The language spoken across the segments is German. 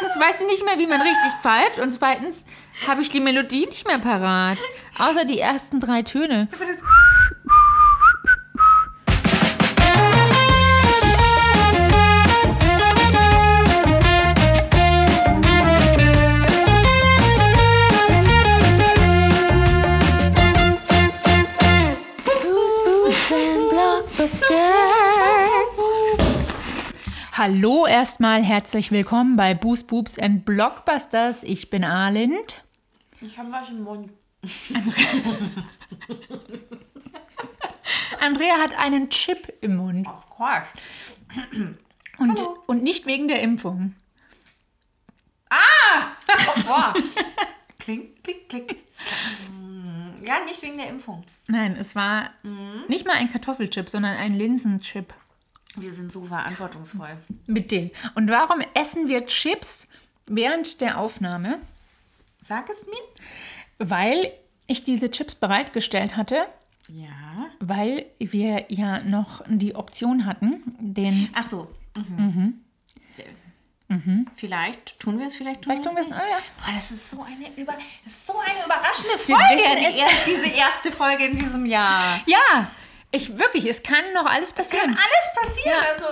erstens weiß ich nicht mehr, wie man richtig pfeift und zweitens habe ich die Melodie nicht mehr parat. Außer die ersten drei Töne. Boost, Hallo erstmal, herzlich willkommen bei Boost Boobs and Blockbusters. Ich bin Arlind. Ich habe was im Mund. Andrea hat einen Chip im Mund. Of course. Und, Hallo. und nicht wegen der Impfung. Boah. Klick, klick, klick. Ja, nicht wegen der Impfung. Nein, es war nicht mal ein Kartoffelchip, sondern ein Linsenchip Wir sind so verantwortungsvoll. mit Dill. Und warum essen wir Chips während der Aufnahme? Sag es mir. Weil ich diese Chips bereitgestellt hatte, Ja. weil wir ja noch die Option hatten, den. Ach so. Mhm. Vielleicht tun wir es, vielleicht tun Vielleicht tun wir es nicht. Oh ja. Boah, das ist so eine, über, das ist so eine überraschende Folge, die es. erst, diese erste Folge in diesem Jahr. Ja, ich wirklich, es kann noch alles Kann passieren. alles passieren. Ja. Also,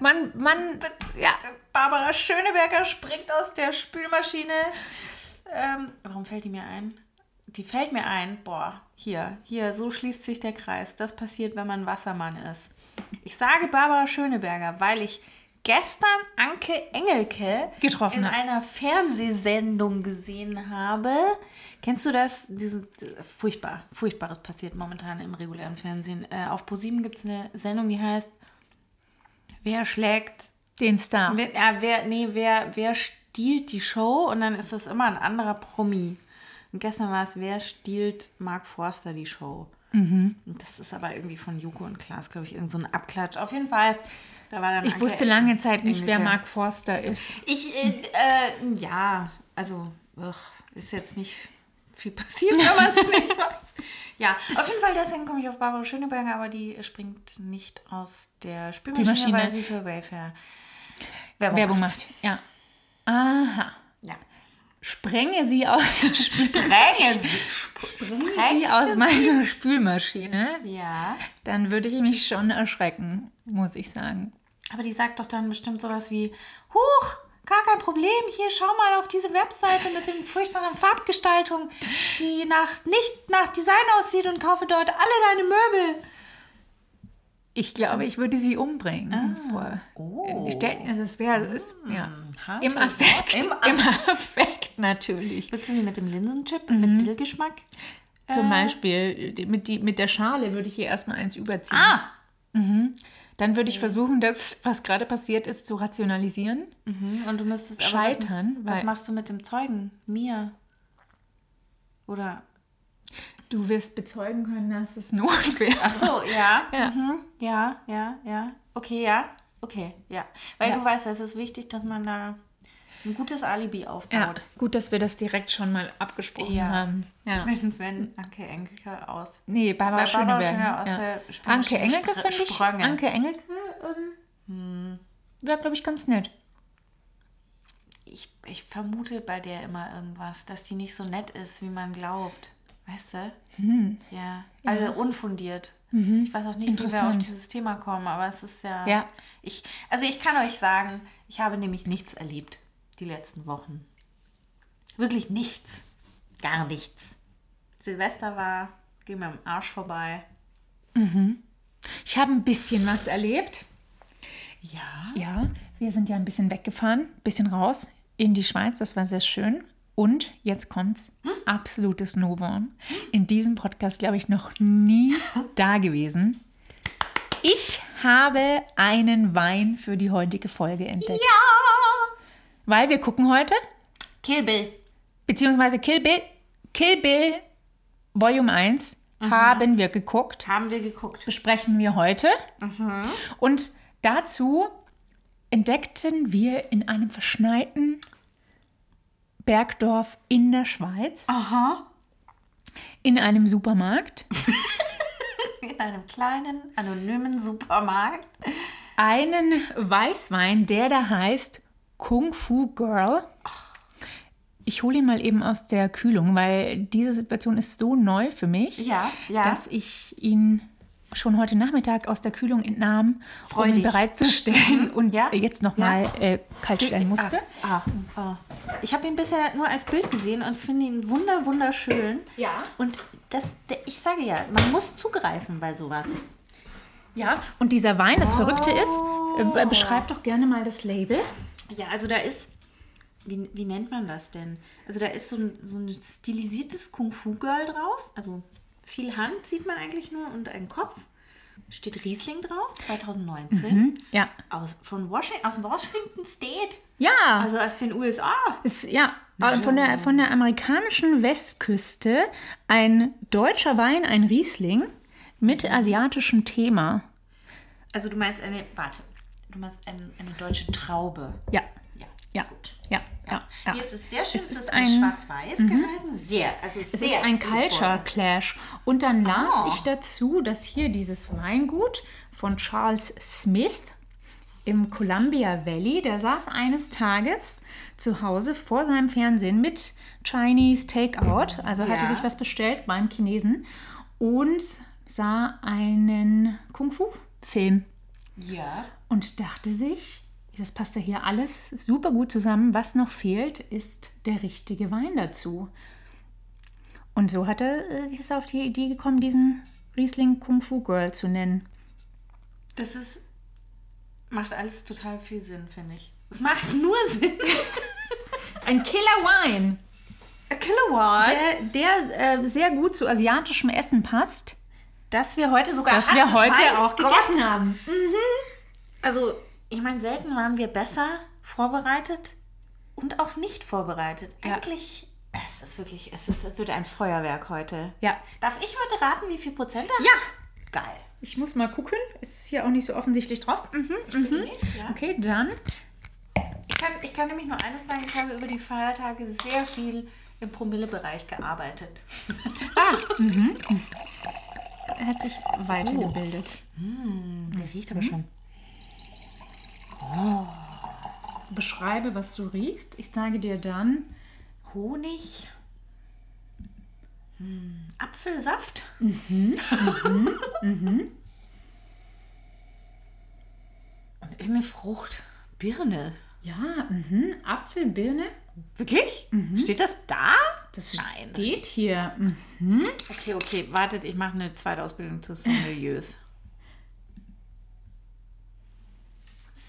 Man, man, ja. Barbara Schöneberger springt aus der Spülmaschine. Ähm, warum fällt die mir ein? Die fällt mir ein. Boah, hier, hier, so schließt sich der Kreis. Das passiert, wenn man Wassermann ist. Ich sage Barbara Schöneberger, weil ich gestern Anke Engelke Getroffen in habe. einer Fernsehsendung gesehen habe. Kennst du das? Diese, furchtbar, furchtbares passiert momentan im regulären Fernsehen. Äh, auf ProSieben gibt es eine Sendung, die heißt Wer schlägt Den Star. Wer, ja, wer, nee, wer, wer stiehlt die Show? Und dann ist das immer ein anderer Promi. Und gestern war es, wer stiehlt Mark Forster die Show? Mhm. Das ist aber irgendwie von Joko und Klaas, glaube ich, irgend so ein Abklatsch. Auf jeden Fall, da war dann Ich Anke wusste lange Zeit nicht, wer. Mark Forster ist. Ich, äh, äh, ja, also, ugh, ist jetzt nicht viel passiert, wenn man es nicht weiß. Ja, auf jeden Fall, deswegen komme ich auf Barbara Schöneberger, aber die springt nicht aus der Spülmaschine, Spülmaschine. weil sie für Wayfair Werbung macht. Ja. Aha. Ja. Sprenge sie aus der Sprenge sie. sie Sprengte aus meiner Spülmaschine, Ja. dann würde ich mich schon erschrecken, muss ich sagen. Aber die sagt doch dann bestimmt sowas wie, Huch, gar kein Problem, hier schau mal auf diese Webseite mit den furchtbaren Farbgestaltungen, die nach, nicht nach Design aussieht und kaufe dort alle deine Möbel. Ich glaube, ich würde sie umbringen. Vor. Oh. Das wäre es, ja. Im Affekt. Im Im, Affekt natürlich. Willst du sie mit dem Linsenchip Mhm. mit Dillgeschmack? Zum Beispiel die- mit, die, mit der Schale würde ich hier erstmal eins überziehen. Ah! Dann würde ich versuchen, das, was gerade passiert ist, zu rationalisieren. Mhm. Und du müsstest Scheitern, Was, was machst du mit dem Zeugen? Mir? Oder? Du wirst bezeugen können, dass es Not wäre. Ach so, ja. Ja. Mhm. Ja, ja, ja. Okay, ja. Okay, ja. Weil Ja. du weißt, es ist wichtig, dass man da ein gutes Alibi Ja, aufbaut. gut, dass wir das direkt schon mal abgesprochen Ja. haben. Ja. Wenn, wenn Anke Engelke aus. Nee, Barbara Barbara Schöneberger. Aus ja. der Anke Spülmaschine Engelke finde ich. Anke Engelke ähm, Hm. wäre, glaube ich, ganz nett. Ich, ich vermute bei der immer irgendwas, dass die nicht so nett ist, wie man glaubt. Weißt du? Hm. Ja. Also unfundiert. Ich weiß auch nicht, wie wir auf dieses Thema kommen, aber es ist ja. Ja. Ich, also ich kann euch sagen, ich habe nämlich nichts erlebt die letzten Wochen. Wirklich nichts. Gar nichts. Silvester war, ging mir am Arsch vorbei. Ich habe ein bisschen was erlebt. Ja. Ja, wir sind ja ein bisschen weggefahren, ein bisschen raus in die Schweiz. Das war sehr schön. Und jetzt kommt's. Absolutes Novum. In diesem Podcast, glaube ich, noch nie da gewesen. Ich habe einen Wein für die heutige Folge entdeckt. Ja! Weil wir gucken heute, Kill Bill. beziehungsweise Kill Bill, Kill Bill Volume 1 haben wir geguckt. Haben wir geguckt. besprechen wir heute. Und dazu entdeckten wir in einem verschneiten Bergdorf in der Schweiz, Aha. in einem Supermarkt, In einem kleinen, anonymen Supermarkt. einen Weißwein, der da heißt Kung Fu Girl. Ich hole ihn mal eben aus der Kühlung, weil diese Situation ist so neu für mich, Ja, ja. dass ich ihn schon heute Nachmittag aus der Kühlung entnahm, Freu um ihn dich. bereitzustellen und Ja, jetzt nochmal ja. äh, kalt stellen musste. Ah, ah, ah. Ich habe ihn bisher nur als Bild gesehen und finde ihn wunder wunderschön. Ja. Und das, ich sage ja, man muss zugreifen bei sowas. Ja, und dieser Wein, das Verrückte ist, äh, beschreib doch gerne mal das Label. Ja, also da ist, wie, wie nennt man das denn? Also da ist so ein, so ein stilisiertes Kung-Fu-Girl drauf. Also viel Hand sieht man eigentlich nur und ein Kopf. Steht Riesling drauf, 2019. Ja. Aus, von Washington, aus Washington State. Ja, Also aus den USA. ist, ja, äh, von der, von der amerikanischen Westküste ein deutscher Wein, ein Riesling mit asiatischem Thema. Also du meinst eine, warte, du meinst eine, eine deutsche Traube. Ja, Ja. ja, ja, ja. ja. Hier ist es sehr schön, Es es ist ein- ein schwarz-weiß gehalten. Sehr, also Es sehr ist ein. Culture Clash. Und dann las Oh. ich dazu, dass hier dieses Weingut von Charles Smith im Columbia Valley, der saß eines Tages zu Hause vor seinem Fernsehen mit Chinese Takeout, also hatte Ja. sich was bestellt beim Chinesen und sah einen Kung-Fu-Film Ja. Und dachte sich, das passt ja hier alles super gut zusammen. Was noch fehlt, ist der richtige Wein dazu. Und so hat er äh, ist auf die Idee gekommen, diesen Riesling Kung Fu Girl zu nennen. Das ist, macht alles total viel Sinn, finde ich. Es macht nur Sinn. Ein Killer Wein, A Kilowatt. der, der äh, sehr gut zu asiatischem Essen passt, dass wir heute sogar das wir heute auch Gott. gegessen haben. Also, ich meine, selten waren wir besser vorbereitet und auch nicht vorbereitet. Ja. Eigentlich, es ist wirklich, es, ist, es wird ein Feuerwerk heute. Ja. Darf ich heute raten, wie viel Prozent er Ja. Geil. Ich muss mal gucken. Ist hier auch nicht so offensichtlich drauf. Mhm. Nicht, ja. Okay, dann. Ich, kann, ich kann nämlich nur eines sagen, ich habe über die Feiertage sehr viel im Promillebereich gearbeitet. Er hat sich weitergebildet. Der riecht aber schon. Beschreibe, was du riechst. Ich sage dir dann. Honig. Hm, Apfelsaft. Und irgendeine Frucht. Birne. Ja, mhm. Apfel, Birne. Wirklich? Steht das da? Das Nein, das steht hier. Mhm. Okay, okay, wartet, ich mache eine zweite Ausbildung zu Sommeliers.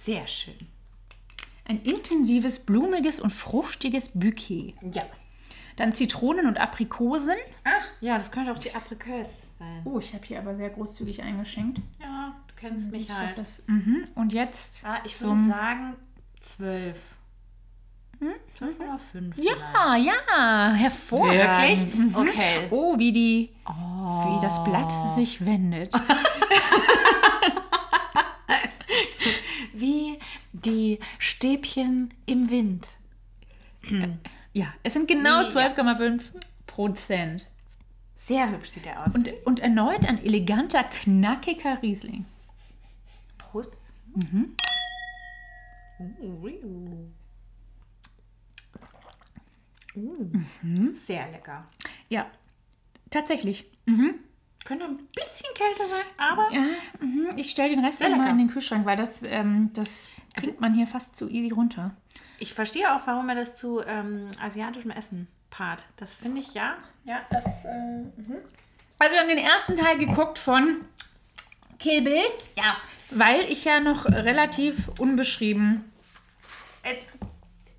Sehr schön. Ein intensives, blumiges und fruchtiges Bouquet. Ja. Dann Zitronen und Aprikosen. Ach, ja, das könnte auch die Aprikose sein. Oh, ich habe hier aber sehr großzügig eingeschenkt. Ja, du kennst mich Das halt. ist, mhm. Und jetzt Ah, ich würde sagen zwölf. Hm? 12,5. Ja, ja, hervorragend. Wirklich? Mhm. Okay. Oh, wie die, wie das Blatt sich wendet. Wie die Stäbchen im Wind. Ja, es sind genau Ja. 12,5 Prozent. Sehr hübsch sieht er aus. Und, und erneut ein eleganter, knackiger Riesling. Prost. Uh, Sehr lecker. Ja, tatsächlich. Könnte ein bisschen kälter sein, aber Ja, mhm. ich stelle den Rest immer in den Kühlschrank, weil das, ähm, das kriegt man hier fast zu easy runter. ich verstehe auch, warum er das zu ähm, asiatischem Essen paart. Das finde ich ja. Ja, das. Äh, Also wir haben den ersten Teil geguckt von Kill Bill, ja. weil ich ja noch relativ unbeschrieben... Jetzt,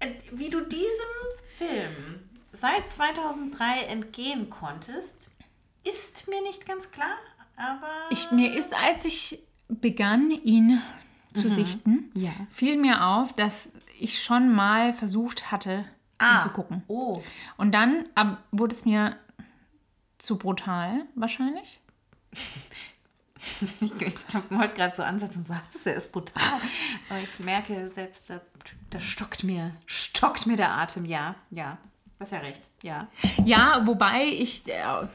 äh, wie du diesem Film seit 2003 entgehen konntest, ist mir nicht ganz klar, aber. Ich, mir ist, als ich begann, ihn zu sichten, Ja. fiel mir auf, dass ich schon mal versucht hatte, ihn zu gucken. Oh. Und dann ab, wurde es mir zu brutal, wahrscheinlich. Ich, ich wollte gerade so ansetzen, was, der ist brutal. Aber ich merke selbst, da, da stockt mir, stockt mir der Atem, ja, ja. Hast ja recht, ja. Ja, wobei ich äh,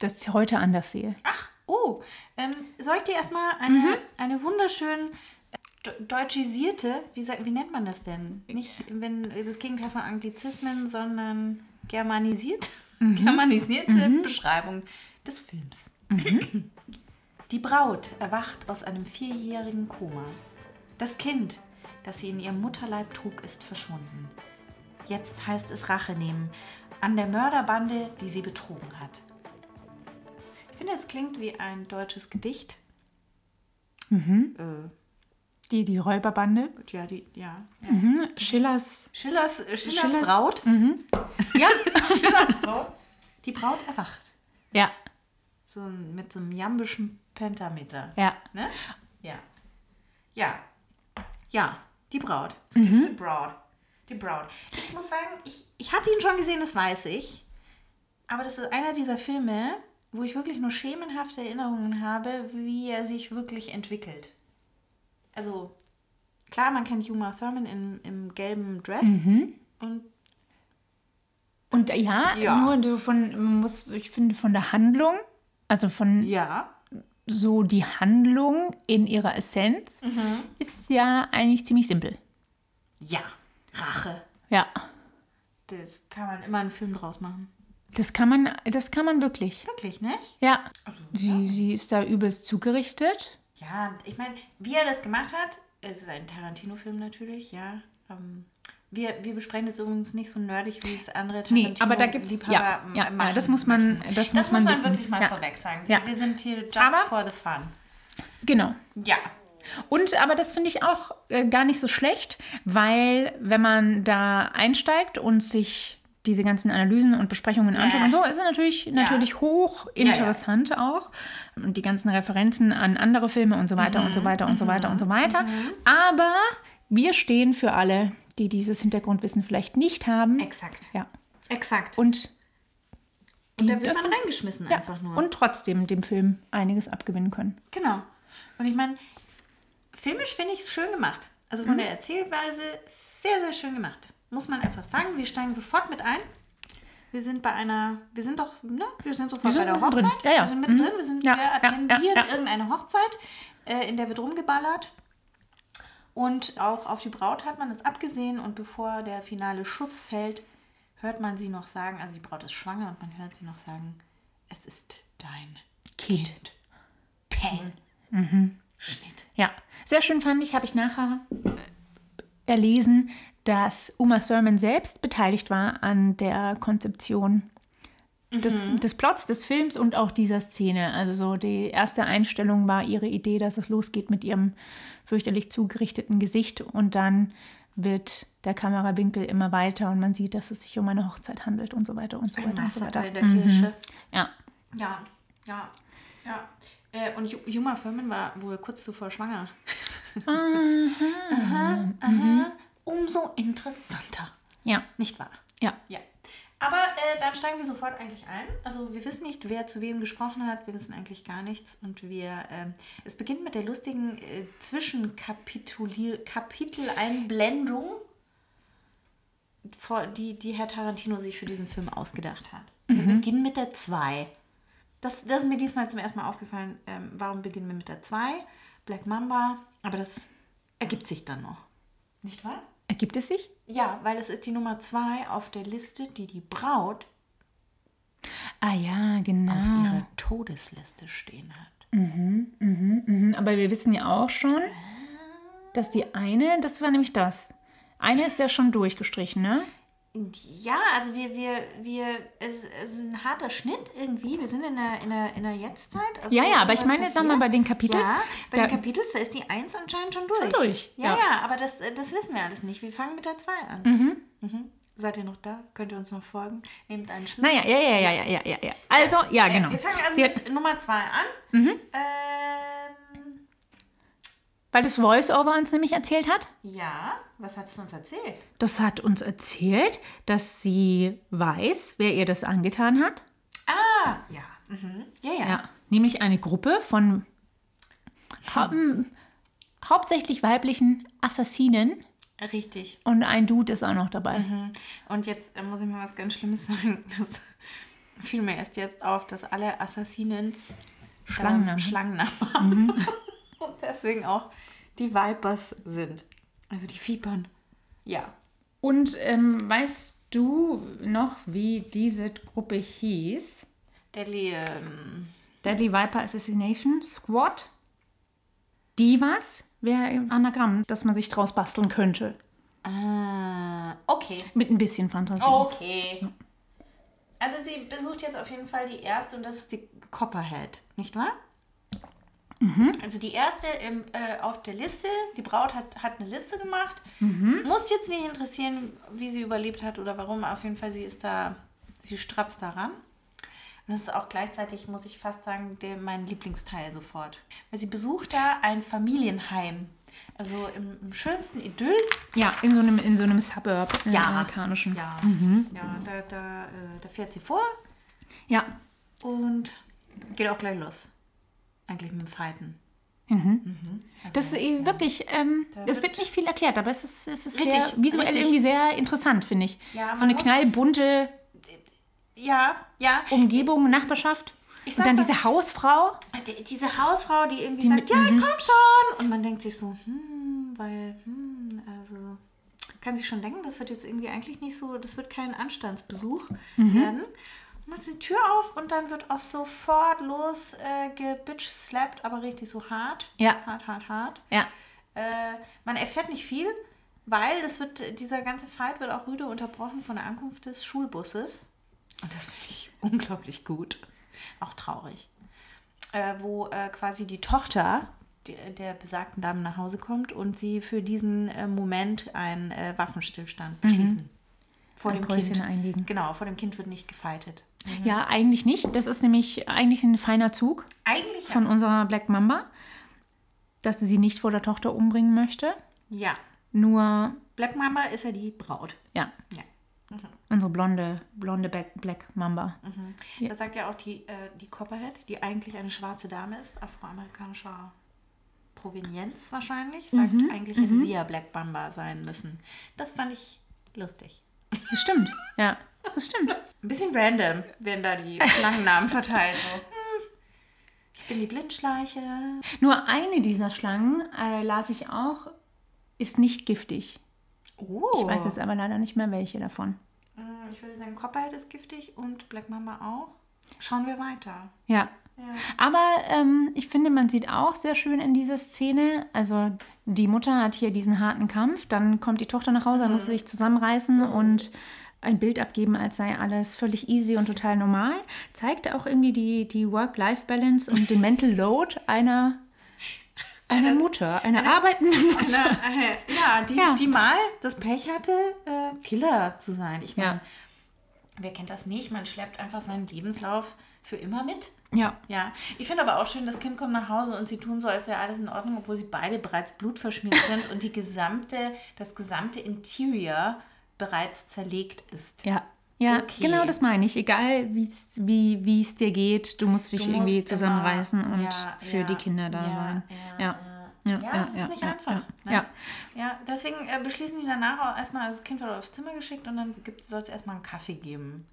das heute anders sehe. Ach, oh, ähm, soll ich dir erstmal eine, eine wunderschön de- deutschisierte, wie, wie nennt man das denn? Nicht wenn das Gegenteil von Anglizismen, sondern germanisiert, germanisierte Beschreibung des Films. Die Braut erwacht aus einem vierjährigen Koma. Das Kind, das sie in ihrem Mutterleib trug, ist verschwunden. Jetzt heißt es Rache nehmen an der Mörderbande, die sie betrogen hat. Ich finde, es klingt wie ein deutsches Gedicht. Äh, Die, die Räuberbande. ja, die, ja. Mhm. Schillers. Schillers, Schillers, Schillers- Braut. Ja. Schillers Braut. Die Braut erwacht. ja. So mit so einem jambischen Pentameter. Ja. Ne? Ja. Ja. Ja, die Braut. Es Mhm. gibt Die Braut. Die Braut. Ich muss sagen, ich, ich hatte ihn schon gesehen, das weiß ich. Aber das ist einer dieser Filme, wo ich wirklich nur schemenhafte Erinnerungen habe, wie er sich wirklich entwickelt. Also, klar, man kennt Uma Thurman im, im gelben Dress. Mhm. Und Und äh, ja, Ja. nur so von, man muss, ich finde, von der Handlung, also von ja, so die Handlung in ihrer Essenz, Mhm. ist ja eigentlich ziemlich simpel. ja, Rache. Ja. Das kann man immer einen Film draus machen. Das kann man, das kann man wirklich. Wirklich, nicht? Ja. Also, Sie, sie ist da übelst zugerichtet. Ja, ich meine, wie er das gemacht hat, es ist ein Tarantino-Film natürlich, ja. Ähm, wir, wir besprechen das übrigens nicht so nerdig, wie es andere Nee, aber da gibt's- Liebhaber ja, ja, ja, das muss man- möchten. das muss man wissen. wirklich mal Ja. vorweg sagen. Ja. Wir sind hier just Aber- for the fun. Genau. Ja. Und aber das finde ich auch äh, gar nicht so schlecht, weil wenn man da einsteigt und sich diese ganzen Analysen und Besprechungen anschaut und so, ist es natürlich, natürlich hoch interessant auch. Und die ganzen Referenzen an andere Filme und so weiter und so weiter und so weiter und so weiter. Aber wir stehen für alle, die dieses Hintergrundwissen vielleicht nicht haben. Exakt. Ja. Exakt. Und, Und da wird man reingeschmissen ja, einfach nur. und trotzdem dem Film einiges abgewinnen können. Genau. Und ich meine, filmisch finde ich es schön gemacht. Also Mhm. von der Erzählweise sehr, sehr schön gemacht. Muss man einfach sagen. Wir steigen sofort mit ein. Wir sind bei einer, wir sind doch, ne? Wir sind sofort Wir bei der sind Hochzeit. Ja, ja. Wir sind mittendrin. Wir, sind, Ja, wir ja. irgendeine Hochzeit, äh, in der wird rumgeballert. Und auch auf die Braut hat man es abgesehen. Und bevor der finale Schuss fällt, hört man sie noch sagen, also die Braut ist schwanger und man hört sie noch sagen, es ist dein Kind. Kind. Peng. Mhm. Schnitt. Ja, sehr schön fand ich, habe ich nachher äh, erlesen, dass Uma Thurman selbst beteiligt war an der Konzeption des, des Plots des Films und auch dieser Szene. Also so die erste Einstellung war ihre Idee, dass es losgeht mit ihrem fürchterlich zugerichteten Gesicht und dann wird der Kamerawinkel immer weiter und man sieht, dass es sich um eine Hochzeit handelt und so weiter und so Ein weiter und so weiter. in der Kirche. Ja. Ja, ja, ja. Äh, und Ju- Juma Thurman war wohl kurz zuvor schwanger. aha, aha. Umso interessanter. Ja. Nicht wahr? Ja. Ja. Aber äh, dann steigen wir sofort eigentlich ein. Also wir wissen nicht, wer zu wem gesprochen hat. Wir wissen eigentlich gar nichts. Und wir, ähm, es beginnt mit der lustigen äh, Zwischenkapiteleinblendung, die, die Herr Tarantino sich für diesen Film ausgedacht hat. Wir beginnen mit der 2. Das, das ist mir diesmal zum ersten Mal aufgefallen. Ähm, warum beginnen wir mit der 2? Black Mamba. Aber das ergibt sich dann noch. Nicht wahr? Ergibt es sich? Ja, weil es ist die Nummer zwei auf der Liste, die die Braut Ah ja, genau. auf ihrer Todesliste stehen hat. Mhm, Aber wir wissen ja auch schon, dass die eine, das war nämlich das. Eine ist ja schon durchgestrichen, ne? Ja, also wir, wir, wir, es, ist ein harter Schnitt irgendwie. Wir sind in der, in der, in der Jetztzeit. Also Ja, ja, aber ich meine jetzt nochmal bei den Kapitels. Ja, bei den Kapitels, da ist die 1 anscheinend schon durch. durch, Ja, ja. ja, aber das, das wissen wir alles nicht. Wir fangen mit der 2 an. Mhm. Seid ihr noch da? Könnt ihr uns noch folgen? Nehmt einen Schnitt. naja, ja, ja, ja, ja, ja, ja. Also, ja, genau. Äh, wir fangen also mit Nummer 2 an. Ähm, weil das Voice-Over uns nämlich erzählt hat. ja, was hat es uns erzählt? Das hat uns erzählt, dass sie weiß, wer ihr das angetan hat. Ah, ja. Mhm. Ja, ja. Ja, nämlich eine Gruppe von hau hauptsächlich weiblichen Assassinen Richtig. und ein Dude ist auch noch dabei. Und jetzt äh, muss ich mal was ganz Schlimmes sagen. Das fiel mir erst jetzt auf, dass alle Assassinens Schlangennamen. Ähm, Schlangennamen haben. Und deswegen auch die Vipers sind. Also die Vipern. Ja. Und ähm, weißt du noch, wie diese Gruppe hieß? Deadly, ähm, Deadly Viper Assassination Squad? Divas wäre ein Anagramm, das man sich draus basteln könnte. ah, okay. Mit ein bisschen Fantasie. Okay. Also sie besucht jetzt auf jeden Fall die erste und das ist die Copperhead, nicht wahr? Also die erste im, äh, auf der Liste, die Braut hat, hat eine Liste gemacht. Muss jetzt nicht interessieren, wie sie überlebt hat oder warum. Auf jeden Fall, sie ist da, sie strapst daran. Und das ist auch gleichzeitig, muss ich fast sagen, der, mein Lieblingsteil sofort. Weil sie besucht da ein Familienheim. Also im, im schönsten Idyll. Ja, in so einem, in so einem Suburb, in Ja. einem amerikanischen. Ja, ja da, da, äh, da fährt sie vor Ja. und geht auch gleich los. Eigentlich mit dem Fighten. Also, Das ist ja. wirklich, ähm, Da es wird- nicht viel erklärt, aber es ist, es ist Richtig, sehr, visuell richtig. irgendwie sehr interessant, finde ich. Ja, so eine knallbunte Ja, ja. Umgebung, Nachbarschaft. Und dann sag's diese Hausfrau. Die, diese Hausfrau, die irgendwie Die sagt, mit- ja, mhm. komm schon. Und man denkt sich so, hm, weil, hm, also, kann sich schon denken, das wird jetzt irgendwie eigentlich nicht so, das wird kein Anstandsbesuch Mhm. werden. Macht die Tür auf und dann wird auch sofort los äh, gebitch-slappt, aber richtig so hart. Ja. Hart, hart, hart. Ja. Äh, man erfährt nicht viel, weil das wird, dieser ganze Fight wird auch rüde unterbrochen von der Ankunft des Schulbusses. Und das finde ich unglaublich gut. Auch traurig. Äh, wo äh, quasi die Tochter die, der besagten Dame nach Hause kommt und sie für diesen äh, Moment einen äh, Waffenstillstand beschließen. Vor Ein dem Päuschen Kind. einlegen. Genau, vor dem Kind wird nicht Ja, eigentlich nicht. Das ist nämlich eigentlich ein feiner Zug Eigentlich von unserer Black Mamba, dass sie sie nicht vor der Tochter umbringen möchte. ja. Nur, Black Mamba ist ja die Braut. ja, Ja. unsere blonde, blonde Black, Mamba. Ja. Da sagt ja auch die, äh, die Copperhead, die eigentlich eine schwarze Dame ist, afroamerikanischer Provenienz wahrscheinlich, sagt eigentlich hätte sie ja Black Mamba sein müssen. Das fand ich lustig. Das stimmt. Ja, das stimmt. Ein bisschen random werden da die Schlangennamen verteilt. So. Ich bin die Blindschleiche. Nur eine dieser Schlangen, äh, las ich auch, ist nicht giftig. Oh. Ich weiß jetzt aber leider nicht mehr welche davon. Hm, Ich würde sagen, Copperhead ist giftig und Black Mamba auch. Schauen wir weiter. Ja. Ja. Aber ähm, ich finde, man sieht auch sehr schön in dieser Szene, also die Mutter hat hier diesen harten Kampf, dann kommt die Tochter nach Hause, dann muss sie sich zusammenreißen und ein Bild abgeben, als sei alles völlig easy und total normal. Zeigt auch irgendwie die, die Work-Life-Balance und den Mental Load einer, einer Mutter, einer arbeitenden Mutter. Na, äh, ja, die, Ja. die mal das Pech hatte, äh, Killer zu sein. Ich meine, Ja. wer kennt das nicht? Man schleppt einfach seinen Lebenslauf für immer mit. Ja. Ja, ich finde aber auch schön, das Kind kommt nach Hause und sie tun so, als wäre alles in Ordnung, obwohl sie beide bereits blutverschmiert sind und die gesamte, das gesamte Interior bereits zerlegt ist. Ja. Ja, Okay. genau das meine ich. Egal wie's, wie wie es dir geht, du musst dich Du irgendwie musst zusammenreißen immer- und ja, für ja, die Kinder da sein. Ja, Ja. ja. Ja, Ja, es ist nicht ja, einfach. Ja, ne? ja. Deswegen äh, beschließen die danach auch erstmal, also das Kind wird aufs Zimmer geschickt und dann soll es erstmal einen Kaffee geben.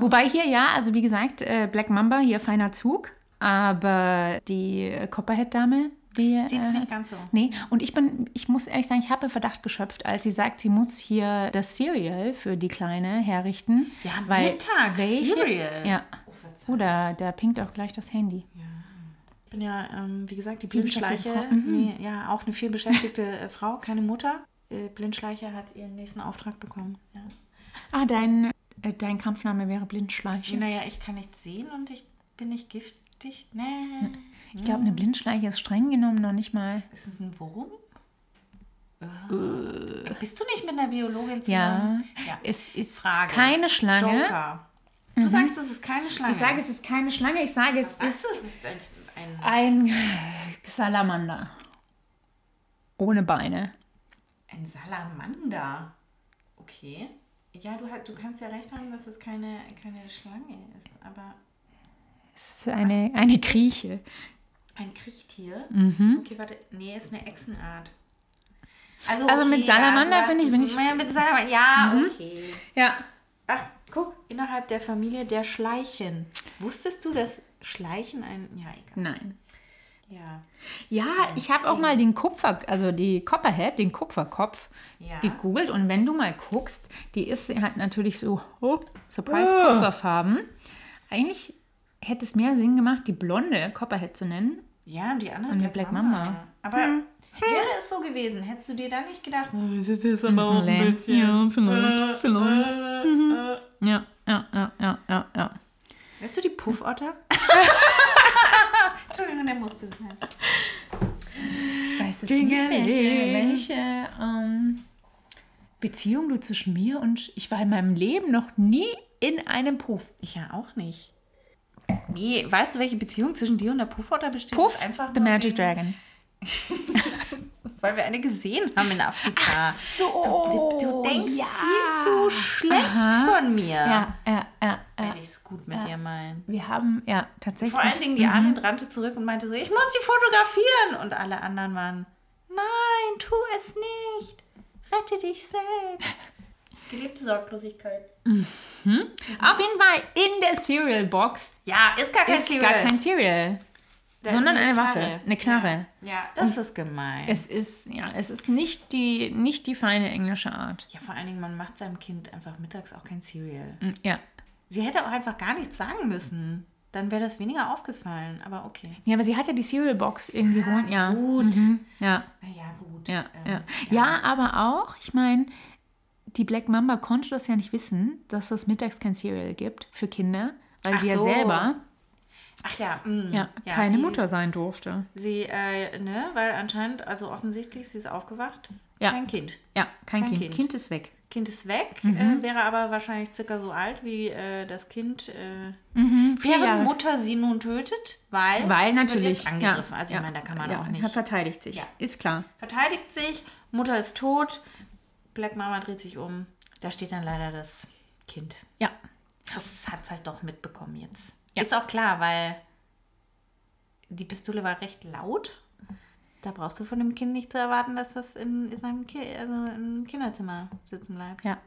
Wobei hier ja, also wie gesagt, äh, Black Mamba, hier feiner Zug, aber die Copperhead-Dame, die. Sieht es äh, nicht ganz so. Nee, und ich bin, ich muss ehrlich sagen, ich habe Verdacht geschöpft, als sie sagt, sie muss hier das Cereal für die Kleine herrichten. Haben weil Mittag, welche, Cereal. Ja. Oh. Oder da pinkt auch gleich das Handy. Ich bin ja, ähm, wie gesagt, die Blindschleiche. Mhm. Nee, ja, auch eine vielbeschäftigte äh, Frau, keine Mutter. Äh, Blindschleiche hat ihren nächsten Auftrag bekommen. Ja. Ah, dein, äh, dein Kampfname wäre Blindschleiche. Naja, ich kann nichts sehen und ich bin nicht giftig. Nee. Ich glaube, eine Blindschleiche ist streng genommen noch nicht mal. Ist es ein Wurm? Äh. Bist du nicht mit einer Biologin zusammen? Ja, es ist Frage. keine Schlange. Joker. Du sagst, es ist keine Schlange. Ich sage, es ist keine Schlange, ich sage, es ist ist es? ist ein, ein, ein Salamander. Ohne Beine. ein Salamander. Okay. Ja, du, hast- du kannst ja recht haben, dass es keine, keine Schlange ist, aber Es ist eine, eine Krieche. Ein Kriechtier. Mhm. Okay, warte. Nee, ist eine Echsenart. Also, Also okay, mit Salamander ja, finde ich- bin ich- Ja, mit Salamander. Ja, okay. Ja. Ach, guck, innerhalb der Familie der Schleichen. Wusstest du, dass Schleichen ein. Ja, egal. Nein. Ja. Ja, ich habe auch mal den Kupfer, also die Copperhead, den Kupferkopf Ja. gegoogelt und wenn du mal guckst, die ist halt natürlich so oh, Surprise Kupferfarben. Eigentlich hätte es mehr Sinn gemacht, die blonde Copperhead zu nennen. Ja, und die andere Und die Black Mamba. Aber wäre es so gewesen, hättest du dir dann nicht gedacht, das ist Ein bisschen. Ja, vielleicht, vielleicht. Mhm. Ja, ja, ja, ja, ja, ja. Weißt du die Puffotter? Entschuldigung, der musste sein. Ich weiß jetzt Dingeling. nicht, welche, welche ähm, Beziehung du zwischen mir und ich war in meinem Leben noch nie in einem Puff. Ich ja auch nicht. Nee, weißt du, welche Beziehung zwischen dir und der Puffotter besteht? Puff, Einfach The Magic Dragon. Weil wir eine gesehen haben in Afrika. so, Du, du denkst viel zu schlecht von mir. Ja, ja, ja, ja. Wenn ich es gut mit dir meine. Wir haben, ja, tatsächlich. Vor allen Dingen die Armin rannte zurück und meinte so, ich muss die fotografieren. Und alle anderen waren, nein, tu es nicht. Rette dich selbst. Gelebte Sorglosigkeit. Auf jeden Fall in der Cereal Box Ja, ist gar kein ist Cereal. gar kein Cereal, Da sondern ist eine Waffe, eine Knarre. Ja, ja das ist gemein. Es ist, ja, es ist nicht die, nicht die feine englische Art. ja, vor allen Dingen, man macht seinem Kind einfach mittags auch kein Cereal. Mm, Ja. Sie hätte auch einfach gar nichts sagen müssen. Dann wäre das weniger aufgefallen. Aber okay. Ja, aber sie hat ja die Cereal Box irgendwie holen. Ja. gut. Mhm. Ja. Naja, gut. Ja, Ähm, ja. ja, aber auch, ich meine, die Black Mamba konnte das ja nicht wissen, dass es mittags kein Cereal gibt für Kinder, weil Ach sie ja so. selber Ach ja, mh. ja, keine sie, Mutter sein durfte. Sie, äh, ne, weil anscheinend, also offensichtlich, sie ist aufgewacht. Ja. Kein Kind. Ja, kein, Kein kind. Kind. kind. ist weg. Kind ist weg, Mhm. äh, wäre aber wahrscheinlich circa so alt wie äh, das Kind, äh, deren Jahre. Mutter sie nun tötet, weil, Weil sie natürlich. angegriffen. Ja, also ja, ich meine, da kann man ja, auch nicht. Er verteidigt sich. Ja. Ist klar. Verteidigt sich, Mutter ist tot, Black Mama dreht sich um. Da steht dann leider das Kind. Ja. Das hat es halt doch mitbekommen jetzt. Ja. Ist auch klar, weil die Pistole war recht laut. Da brauchst du von dem Kind nicht zu erwarten, dass das in, seinem Ki also im Kinderzimmer sitzen bleibt. Ja.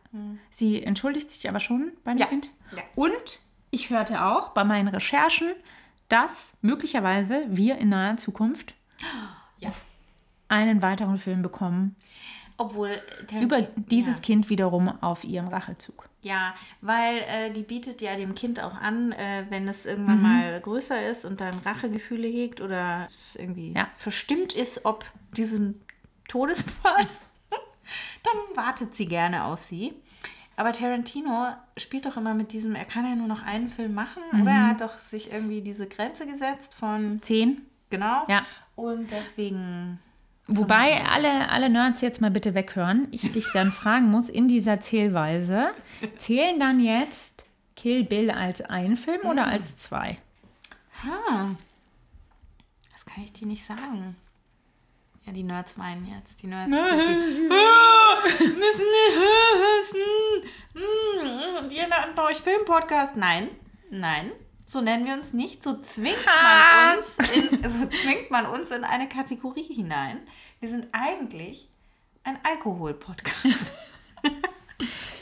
Sie entschuldigt sich aber schon bei dem Ja. Kind. Ja. Und ich hörte auch bei meinen Recherchen, dass möglicherweise wir in naher Zukunft Ja. einen weiteren Film bekommen Obwohl Tarantino- über dieses ja. Kind wiederum auf ihrem Rachezug. Ja, weil äh, die bietet ja dem Kind auch an, äh, wenn es irgendwann mal größer ist und dann Rachegefühle hegt oder es irgendwie Ja. verstimmt ist, ob diesem Todesfall, dann wartet sie gerne auf sie. Aber Tarantino spielt doch immer mit diesem, er kann ja nur noch einen Film machen, oder? Er hat doch sich irgendwie diese Grenze gesetzt von, Zehn. genau. Ja. Und deswegen, Wobei alle, alle Nerds jetzt mal bitte weghören. Ich dich dann fragen muss, in dieser Zählweise, zählen dann jetzt Kill Bill als ein Film oder als zwei? ha, das kann ich dir nicht sagen. Ja, die Nerds weinen jetzt. Die Nerds. die, müssen wir hören. Die ernannten euch Filmpodcast. Nein, nein. So nennen wir uns nicht. So zwingt man uns in, so zwingt man uns in eine Kategorie hinein. Wir sind eigentlich ein Alkohol-Podcast.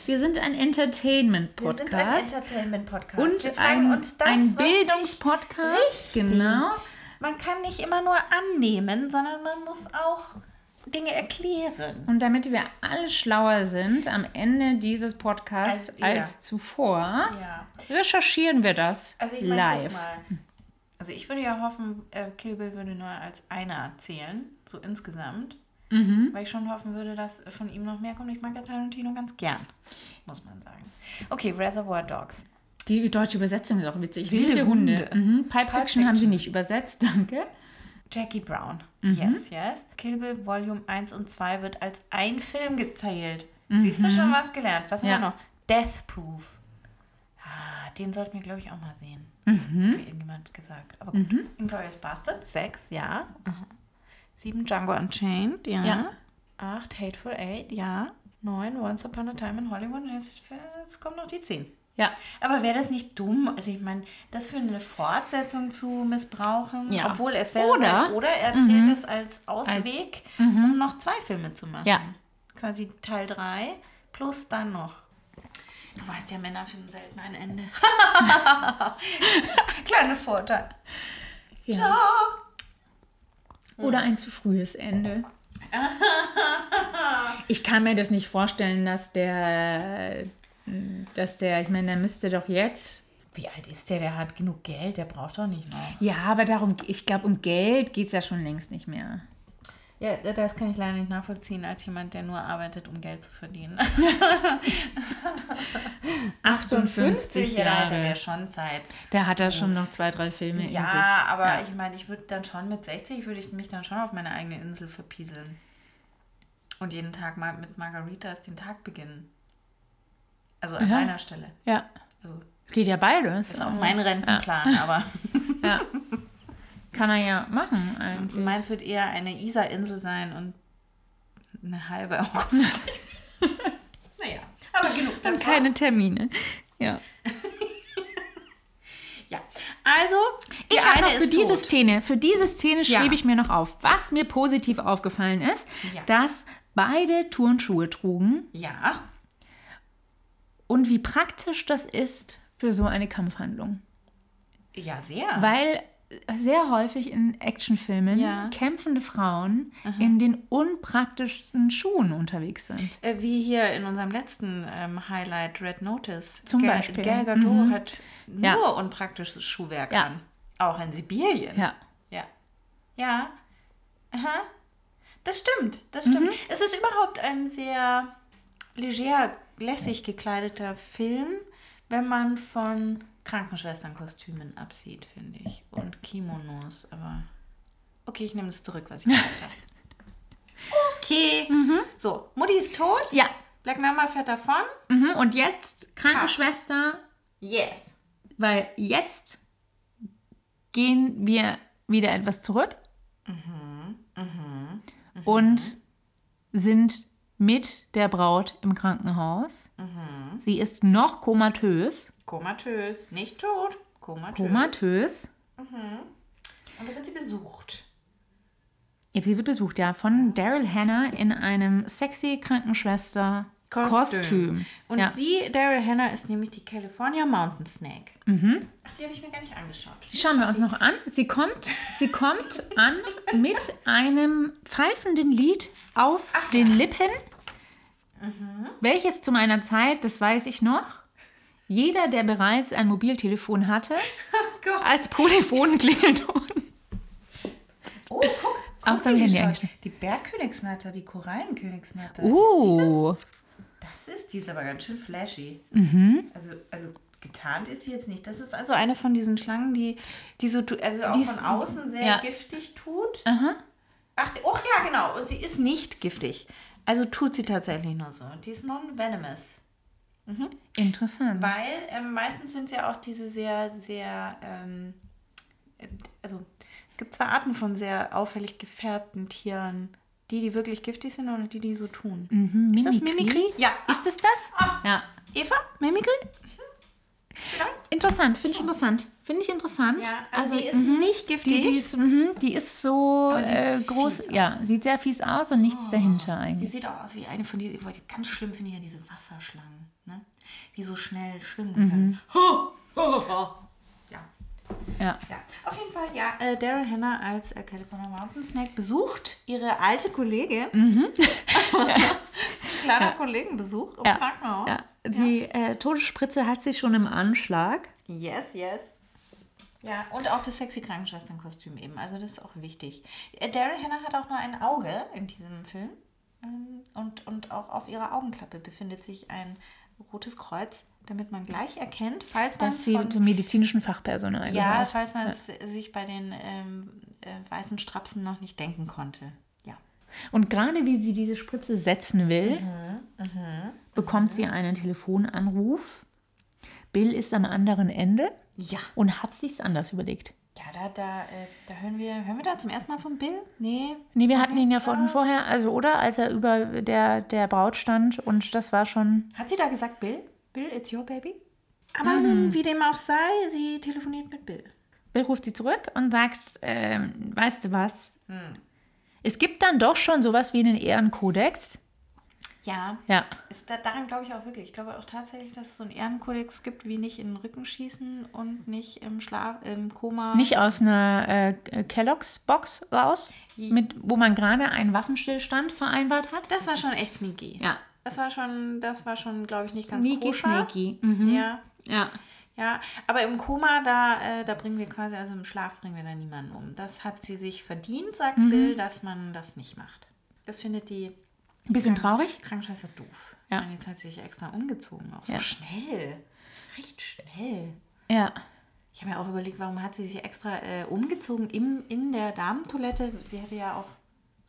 Wir sind ein Entertainment-Podcast Entertainment-Podcast. und wir fragen ein, uns das, ein sich Bildungspodcast. Genau. Man kann nicht immer nur annehmen, sondern man muss auch Dinge erklären. Und damit wir alle schlauer sind am Ende dieses Podcasts Als als, zuvor, Ja. recherchieren wir das Also ich meine, live. guck mal. Also ich würde ja hoffen, äh, Kill Bill würde nur als einer zählen, so insgesamt. Mhm. Weil ich schon hoffen würde, dass von ihm noch mehr kommt. Ich mag ja Tarantino ganz gern, muss man sagen. Okay, Reservoir Dogs. Die deutsche Übersetzung ist auch witzig. Wilde Hunde. Mhm. Pulp, Fiction haben sie nicht übersetzt, danke. Jackie Brown. Mhm. Yes, yes. Kill Bill Volume 1 und 2 wird als ein Film gezählt. Mhm. Siehst du schon was gelernt? Was Ja. haben wir noch? Death Proof. Ah, den sollten wir, glaube ich, auch mal sehen. Mhm. Hat mir irgendjemand gesagt. Aber gut. Inglourious Bastards, 6, ja. Aha. 7 Django Unchained, ja. Ja. 8 Hateful Eight, ja. 9 Once Upon a Time in Hollywood. Jetzt, jetzt kommt noch die 10. Ja. Aber wäre das nicht dumm? Also ich meine, das für eine Fortsetzung zu missbrauchen, Ja. obwohl es wäre Oder- Mhm. sein, oder er erzählt es als Ausweg, um noch zwei Filme zu machen. Ja. Quasi Teil 3 plus dann noch. Du weißt ja, Männer finden selten ein Ende. Kleines Vorteil. Ja. Ciao. Oder ein zu frühes Ende. Ich kann mir das nicht vorstellen, dass der, dass der, ich meine, der müsste doch jetzt. Wie alt ist der? Der hat genug Geld, der braucht doch nicht noch. Ja, aber darum, ich glaube, um Geld geht es ja schon längst nicht mehr. Ja, das kann ich leider nicht nachvollziehen, als jemand, der nur arbeitet, um Geld zu verdienen. 58 ja, da Jahre. wäre schon Zeit. Da hat er schon noch zwei, drei Filme in sich. Ja, aber Ja. ich meine, ich würde dann schon mit 60, würde ich mich dann schon auf meine eigene Insel verpieseln. Und jeden Tag mal mit Margaritas den Tag beginnen. Also an Ja. seiner Stelle. Ja, Also, geht ja beides. das ist auch mein Rentenplan, aber Ja. Kann er ja machen eigentlich. meins wird eher eine Isar-Insel sein und eine halbe August. naja, aber genug Dann keine Termine. Ja. Ja, also, die Ich habe eine noch für diese tot. Szene, für diese Szene Ja. schrieb ich mir noch auf, was mir positiv aufgefallen ist, Ja. dass beide Turnschuhe trugen Ja, und wie praktisch das ist für so eine Kampfhandlung. ja, sehr. Weil sehr häufig in Actionfilmen Ja. kämpfende Frauen in den unpraktischsten Schuhen unterwegs sind. Äh, Wie hier in unserem letzten ähm, Highlight Red Notice. Zum Gal- Beispiel. Gal Gadot hat nur Ja. unpraktisches Schuhwerk Ja. an. Auch in Sibirien. Ja. Ja. Ja. Aha. Das stimmt. Das stimmt. Mhm. Es ist überhaupt ein sehr leger, lässig gekleideter Film, wenn man von Krankenschwesternkostümen absieht, finde ich. Und Kimonos. Aber okay, ich nehme es zurück, was ich gesagt habe. Okay. So, Mutti ist tot. Ja. Black Mamba fährt davon. Mhm. Und jetzt Krankenschwester, Yes. weil jetzt gehen wir wieder etwas zurück und sind mit der Braut im Krankenhaus. Sie ist noch komatös. Komatös. Nicht tot. Komatös. Komatös. Und da wird sie besucht. Ja, sie wird besucht, ja, von Daryl Hannah in einem sexy Krankenschwester-Kostüm. Und ja. sie, Daryl Hannah, ist nämlich die California Mountain Snake. Ach, die habe ich mir gar nicht angeschaut. Die schauen wir uns noch an. Sie kommt, sie kommt an mit einem pfeifenden Lied auf den Lippen, welches zu meiner Zeit, das weiß ich noch, jeder, der bereits ein Mobiltelefon hatte, Gott. als Polyphon-Klingelton. Oh, guck. Guck, seinem wie eingestellt. Die Bergkönigsnatter, die Korallenkönigsnatter. Uh, Das ist, die ist aber ganz schön flashy. Mhm. Also, also getarnt ist sie jetzt nicht. Das ist also eine von diesen Schlangen, die, die so, also auch Die von außen sehr ja. giftig tut. aha. Ach, oh ja, genau. Und sie ist nicht giftig. Also tut sie tatsächlich nur so. Die ist non-venomous. Interessant. Weil ähm, meistens sind es ja auch diese sehr, sehr, ähm, äh, also es gibt zwei Arten von sehr auffällig gefärbten Tieren. Die, die wirklich giftig sind oder die, die so tun. Mhm, Ist das Mimikry? Ja. Ist es das? Ja. Eva? Mimikry? Interessant, finde ich interessant. Finde ich interessant. Ja, also, die ist mhm. nicht giftig. Die, die, ist, mhm, die ist so äh, groß. Ja, sieht sehr fies aus und nichts dahinter Sie eigentlich. sieht auch aus wie eine von diesen, ganz schlimm finde ich ja diese Wasserschlangen, ne? die so schnell schwimmen Mhm. können. Ja. Ja. Ja, auf jeden Fall, ja, äh, Daryl Hannah als äh, California Mountain Snake besucht ihre alte Kollegin. Kleiner Kollegenbesuch im Ja. Krankenhaus. ja. Die äh, Todesspritze hat sie schon im Anschlag. Yes, yes. Ja, und auch das sexy Krankenschwesternkostüm eben. Also das ist auch wichtig. Äh, Daryl Hannah hat auch nur ein Auge in diesem Film. Ähm, Und, und auch auf ihrer Augenklappe befindet sich ein rotes Kreuz, damit man gleich erkennt, falls man Dass sie von zum medizinischen Fachpersonal Ja, gehört. falls man es sich bei den ähm, äh, weißen Strapsen noch nicht denken konnte. Ja. Und gerade wie sie diese Spritze setzen will, Mhm, bekommt sie einen Telefonanruf. Bill ist am anderen Ende Ja. und hat sich's anders überlegt. Ja, da, da, äh, da hören wir, hören wir da zum ersten Mal von Bill? Nee. Nee, wir hatten ihn ja von vorher, also oder, als er über der, der Braut stand und das war schon. Hat sie da gesagt, Bill? Bill, it's your baby? Aber nun, wie dem auch sei, sie telefoniert mit Bill. Bill ruft sie zurück und sagt, ähm, weißt du was? Es gibt dann doch schon sowas wie einen Ehrenkodex. Ja. Ja. Ist da, daran glaube ich auch wirklich. Ich glaube auch tatsächlich, dass es so einen Ehrenkodex gibt, wie nicht in den Rücken schießen und nicht im Schlaf, im Koma. Nicht aus einer äh, Kellogg's Box raus, mit, wo man gerade einen Waffenstillstand vereinbart hat. Das war schon echt sneaky. Ja. Das war schon, das war schon, glaube ich, nicht ganz Sneaky, koscher. sneaky. Mhm. Ja. Ja. Ja, aber im Koma, da, äh, da bringen wir quasi, also im Schlaf bringen wir da niemanden um. Das hat sie sich verdient, sagt Mhm. Bill, dass man das nicht macht. Das findet die Ein bisschen traurig. Krankenschwester doof. Ja. Meine, jetzt hat sie sich extra umgezogen, auch so Ja. schnell. Recht schnell. Ja. Ich habe mir auch überlegt, warum hat sie sich extra äh, umgezogen im, in der Damentoilette? Sie hätte ja auch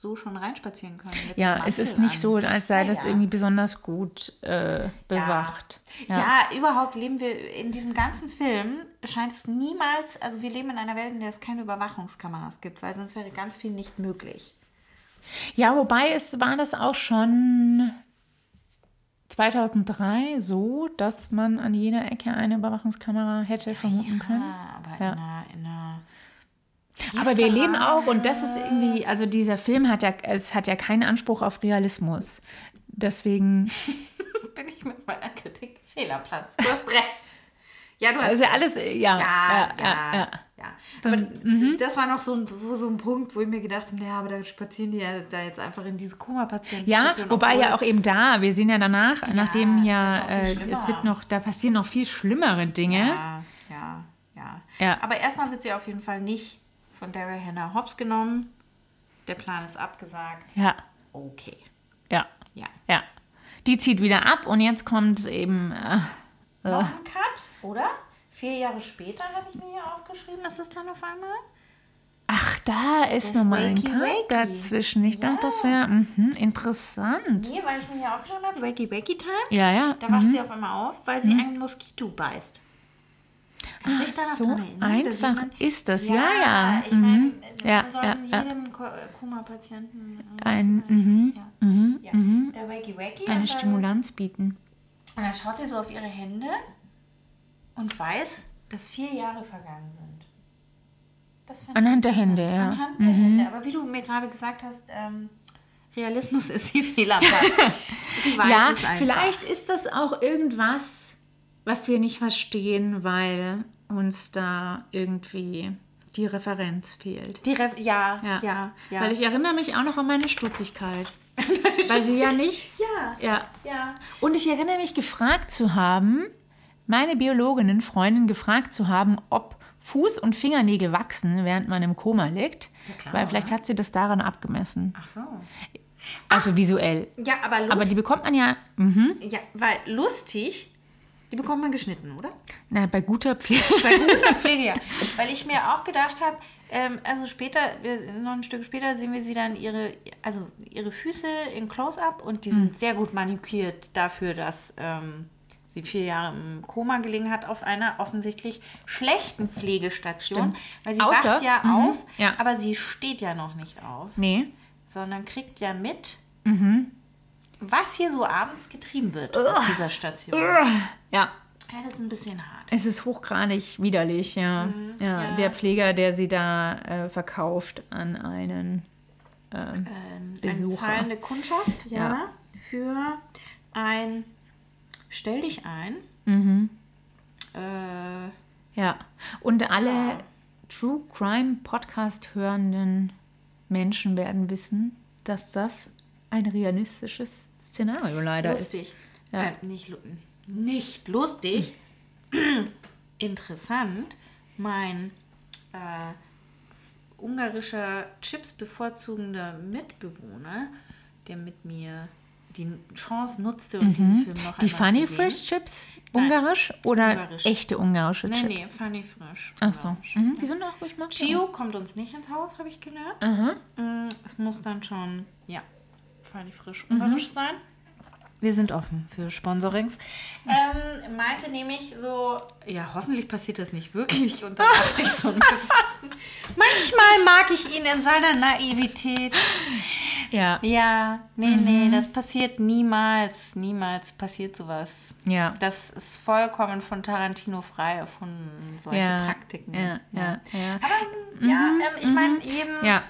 so schon reinspazieren können. Ja, es ist nicht an. so, als sei das Naja. irgendwie besonders gut äh, bewacht. Ja. überhaupt leben wir in diesem ganzen Film, scheint es niemals, also wir leben in einer Welt, in der es keine Überwachungskameras gibt, weil sonst wäre ganz viel nicht möglich. Ja, wobei es war das auch schon 2003 so, dass man an jeder Ecke eine Überwachungskamera hätte vermuten können. Ja, aber Ja. in einer, in einer Aber wir leben auch, und das ist irgendwie, also dieser Film hat ja, es hat ja keinen Anspruch auf Realismus. Deswegen, bin ich mit meiner Kritik Fehlerplatz. Du hast recht. Ja, du hast also alles, ja, Ja, ja, ja, aber das war noch so ein, so ein Punkt, wo ich mir gedacht habe, ja, aber da spazieren die ja da jetzt einfach in diese Koma-Patienten. Ja, wobei ja auch eben da, wir sehen ja danach, nachdem ja, äh, es wird noch, da passieren noch viel schlimmere Dinge. Ja, ja, ja. Ja. Aber erstmal wird sie auf jeden Fall nicht von Daryl Hannah Hobbs genommen. Der Plan ist abgesagt. Ja, Okay. ja, Ja. ja. Die zieht wieder ab und jetzt kommt eben, äh, Noch ein Cut, oder? Vier Jahre später habe ich mir hier aufgeschrieben, dass es dann auf einmal. ach, da ist nochmal ein Cut Wakey. dazwischen. Ich dachte, das wäre mhm, interessant. Nee, weil ich mir hier aufgeschrieben habe, Wakey Wakey Time. Ja, ja. Da wacht sie auf einmal auf, weil sie einen Moskito beißt. Dich da noch so erinnern? Da einfach ist das. Ja, ja. Ich meine, Mhm. Ja, man sollte ja, ja. jedem Ko- Koma-Patienten äh, Ein, mhm, ja. ja. der Wakey Wakey. eine Stimulanz bieten. Und dann schaut sie so auf ihre Hände und weiß, dass vier Jahre vergangen sind. Ich Anhand der. Hände, ja. Mhm. Anhand der Hände. Aber wie du mir gerade gesagt hast, ähm, Realismus ist die Fehlerplatz. Ja, einfach. vielleicht ist das auch irgendwas, was wir nicht verstehen, weil uns da irgendwie die Referenz fehlt. Die Ref ja, Ja. ja, ja. Weil ich erinnere mich auch noch an meine Stutzigkeit. weil sie ja nicht. ja, Ja. ja. Und ich erinnere mich gefragt zu haben, meine Biologinnen, Freundin gefragt zu haben, ob Fuß- und Fingernägel wachsen, während man im Koma liegt. Ja, klar, weil vielleicht hat sie das daran abgemessen. Ach so. Also visuell. Ja, aber lustig. Aber die bekommt man ja mhm, ja, weil lustig, die bekommt man geschnitten, oder? na, bei guter Pflege. Bei guter Pflege, ja. Weil ich mir auch gedacht habe, ähm, also später, wir, noch ein Stück später sehen wir sie dann ihre, also ihre Füße in Close-Up und die sind sehr gut manikiert dafür, dass ähm, sie vier Jahre im Koma gelegen hat auf einer offensichtlich schlechten Pflegestation. Stimmt. Weil sie Außer- wacht ja mhm, auf, ja. aber sie steht ja noch nicht auf, Nee. sondern kriegt ja mit, Mhm. Was hier so abends getrieben wird auf dieser Station. Ja. Ja, das ist ein bisschen hart. Es ist hochgradig widerlich, ja. ja. Mhm. ja. Der Pfleger, der sie da äh, verkauft an einen. Ähm, Eine Besucher. zahlende Kundschaft, ja, Ja. für ein Stell dich ein. Mhm. Äh, ja. Und alle Ja. True Crime Podcast hörenden Menschen werden wissen, dass das ein realistisches Szenario leider ist. lustig. Ja. Äh, nicht, nicht lustig. Interessant. Mein äh, ungarischer Chips bevorzugender Mitbewohner, der mit mir die Chance nutzte und diesen Film noch Mhm. Die Funny. Fresh Chips, Nein. ungarisch oder Ungarisch. echte ungarische Chips? nee, Funny Fresh. Ach so. Mhm. Die sind auch ruhig auch. Chio kommt uns nicht ins Haus, habe ich gelernt. Mm, Es muss dann schon, ja, völlig frisch Mhm. ungarisch sein. Wir sind offen für Sponsorings. Ähm, meinte nämlich so, ja, hoffentlich passiert das nicht wirklich. Und dann dachte ich so ein bisschen, manchmal mag ich ihn in seiner Naivität. Ja. Ja, nee, nee, das passiert niemals. Niemals passiert sowas. Ja. Das ist vollkommen von Tarantino frei erfunden, solche ja. Praktiken. Ja, ja, ja. Aber ja, ähm, ich meine, jedem Ja.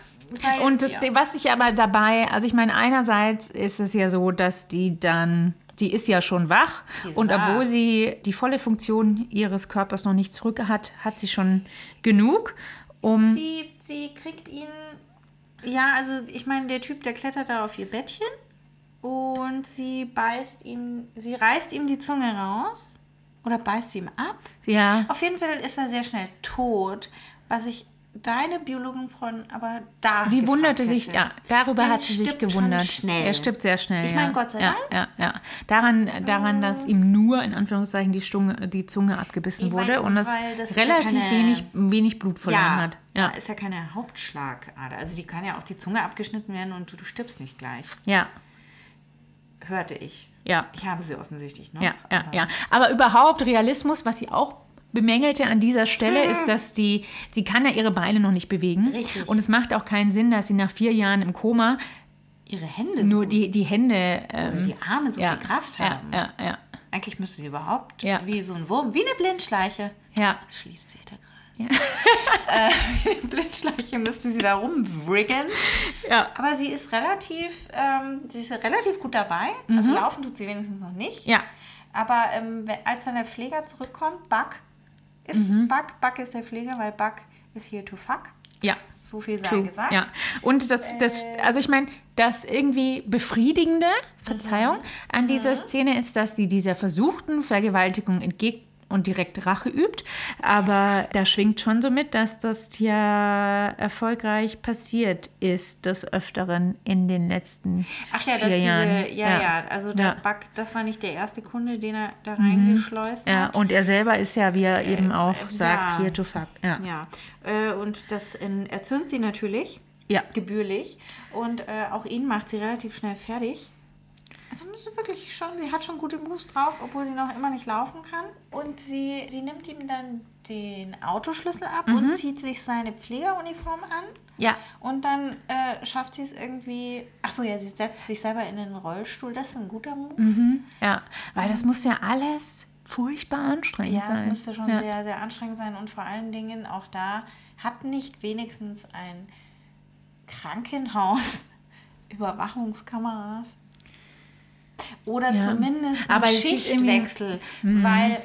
Weil, Und das, ja. was ich aber dabei, also ich meine, einerseits ist es ja so, dass die dann, die ist ja schon wach und wach. obwohl sie die volle Funktion ihres Körpers noch nicht zurück hat, hat sie schon genug, um Sie, sie kriegt ihn. Ja, also ich meine, der Typ, der klettert da auf ihr Bettchen und sie beißt ihm, sie reißt ihm die Zunge raus oder beißt sie ihm ab. ja, Auf jeden Fall ist er sehr schnell tot, was ich deine Biologin-Freundin aber da sie wunderte sich, hätte. ja, darüber Er hat sie sich gewundert. Schnell. Er stirbt sehr schnell. Ich ja. meine, Gott sei ja, Dank. Ja, ja. Daran, daran, dass ihm nur in Anführungszeichen die, Stunge, die Zunge abgebissen Ich wurde meine, und weil das ist ja relativ keine- wenig, wenig Blut verloren hat. Ja, Ja, ist ja keine Hauptschlagader. Also die kann ja auch die Zunge abgeschnitten werden und du, du stirbst nicht gleich. ja, Hörte ich. ja. Ich habe sie offensichtlich noch. Ja, ja, aber- ja. Aber überhaupt Realismus, was sie auch bemängelte an dieser Stelle, Mhm. ist, dass die, sie kann ja ihre Beine noch nicht bewegen. Richtig. Und es macht auch keinen Sinn, dass sie nach vier Jahren im Koma Ihre Hände nur so, die, die Hände. Ähm, die Arme so ja, viel Kraft ja, haben. ja, ja, Eigentlich müsste sie überhaupt Ja. wie so ein Wurm, wie eine Blindschleiche. ja. Schließt sich der Kreis. äh, wie eine Blindschleiche müsste sie da rumwriggeln. ja. Aber sie ist relativ, ähm, sie ist relativ gut dabei. Also laufen tut sie wenigstens noch nicht. Mhm. Ja, Aber ähm, als dann der Pfleger zurückkommt, Buck ist Mhm. Buck, Buck ist der Pfleger, weil Buck ist here to fuck. ja. So viel sei True. gesagt. Ja. Und das, das, Äh. also ich meine, das irgendwie befriedigende, Verzeihung, Mhm. an dieser Szene ist, dass sie dieser versuchten Vergewaltigung entgegen und direkt Rache übt. Aber da schwingt schon so mit, dass das ja erfolgreich passiert ist, des Öfteren in den letzten Ach ja, vier dass diese, Jahren. ja, ja, also das Ja. Mhm. Buck, das war nicht der erste Kunde, den er da reingeschleust Ja, hat. und er selber ist ja, wie er eben auch äh, sagt, ja. here to fuck. Ja. Ja, äh, und das äh, erzürnt sie natürlich, Ja. gebührlich. Und äh, auch ihn macht sie relativ schnell fertig. Also müsste wirklich schon, sie hat schon gute Moves drauf, obwohl sie noch immer nicht laufen kann. Und sie, sie nimmt ihm dann den Autoschlüssel ab Mhm. und zieht sich seine Pflegeruniform an. Ja. Und dann äh, schafft sie es irgendwie. Ach so, ja, sie setzt sich selber in den Rollstuhl. Das ist ein guter Move. Ja, weil das muss ja alles furchtbar anstrengend Ja, sein. es müsste schon ja. sehr, sehr anstrengend sein und vor allen Dingen auch da hat nicht wenigstens ein Krankenhaus Überwachungskameras oder Ja. zumindest Mhm. Schichtwechsel, weil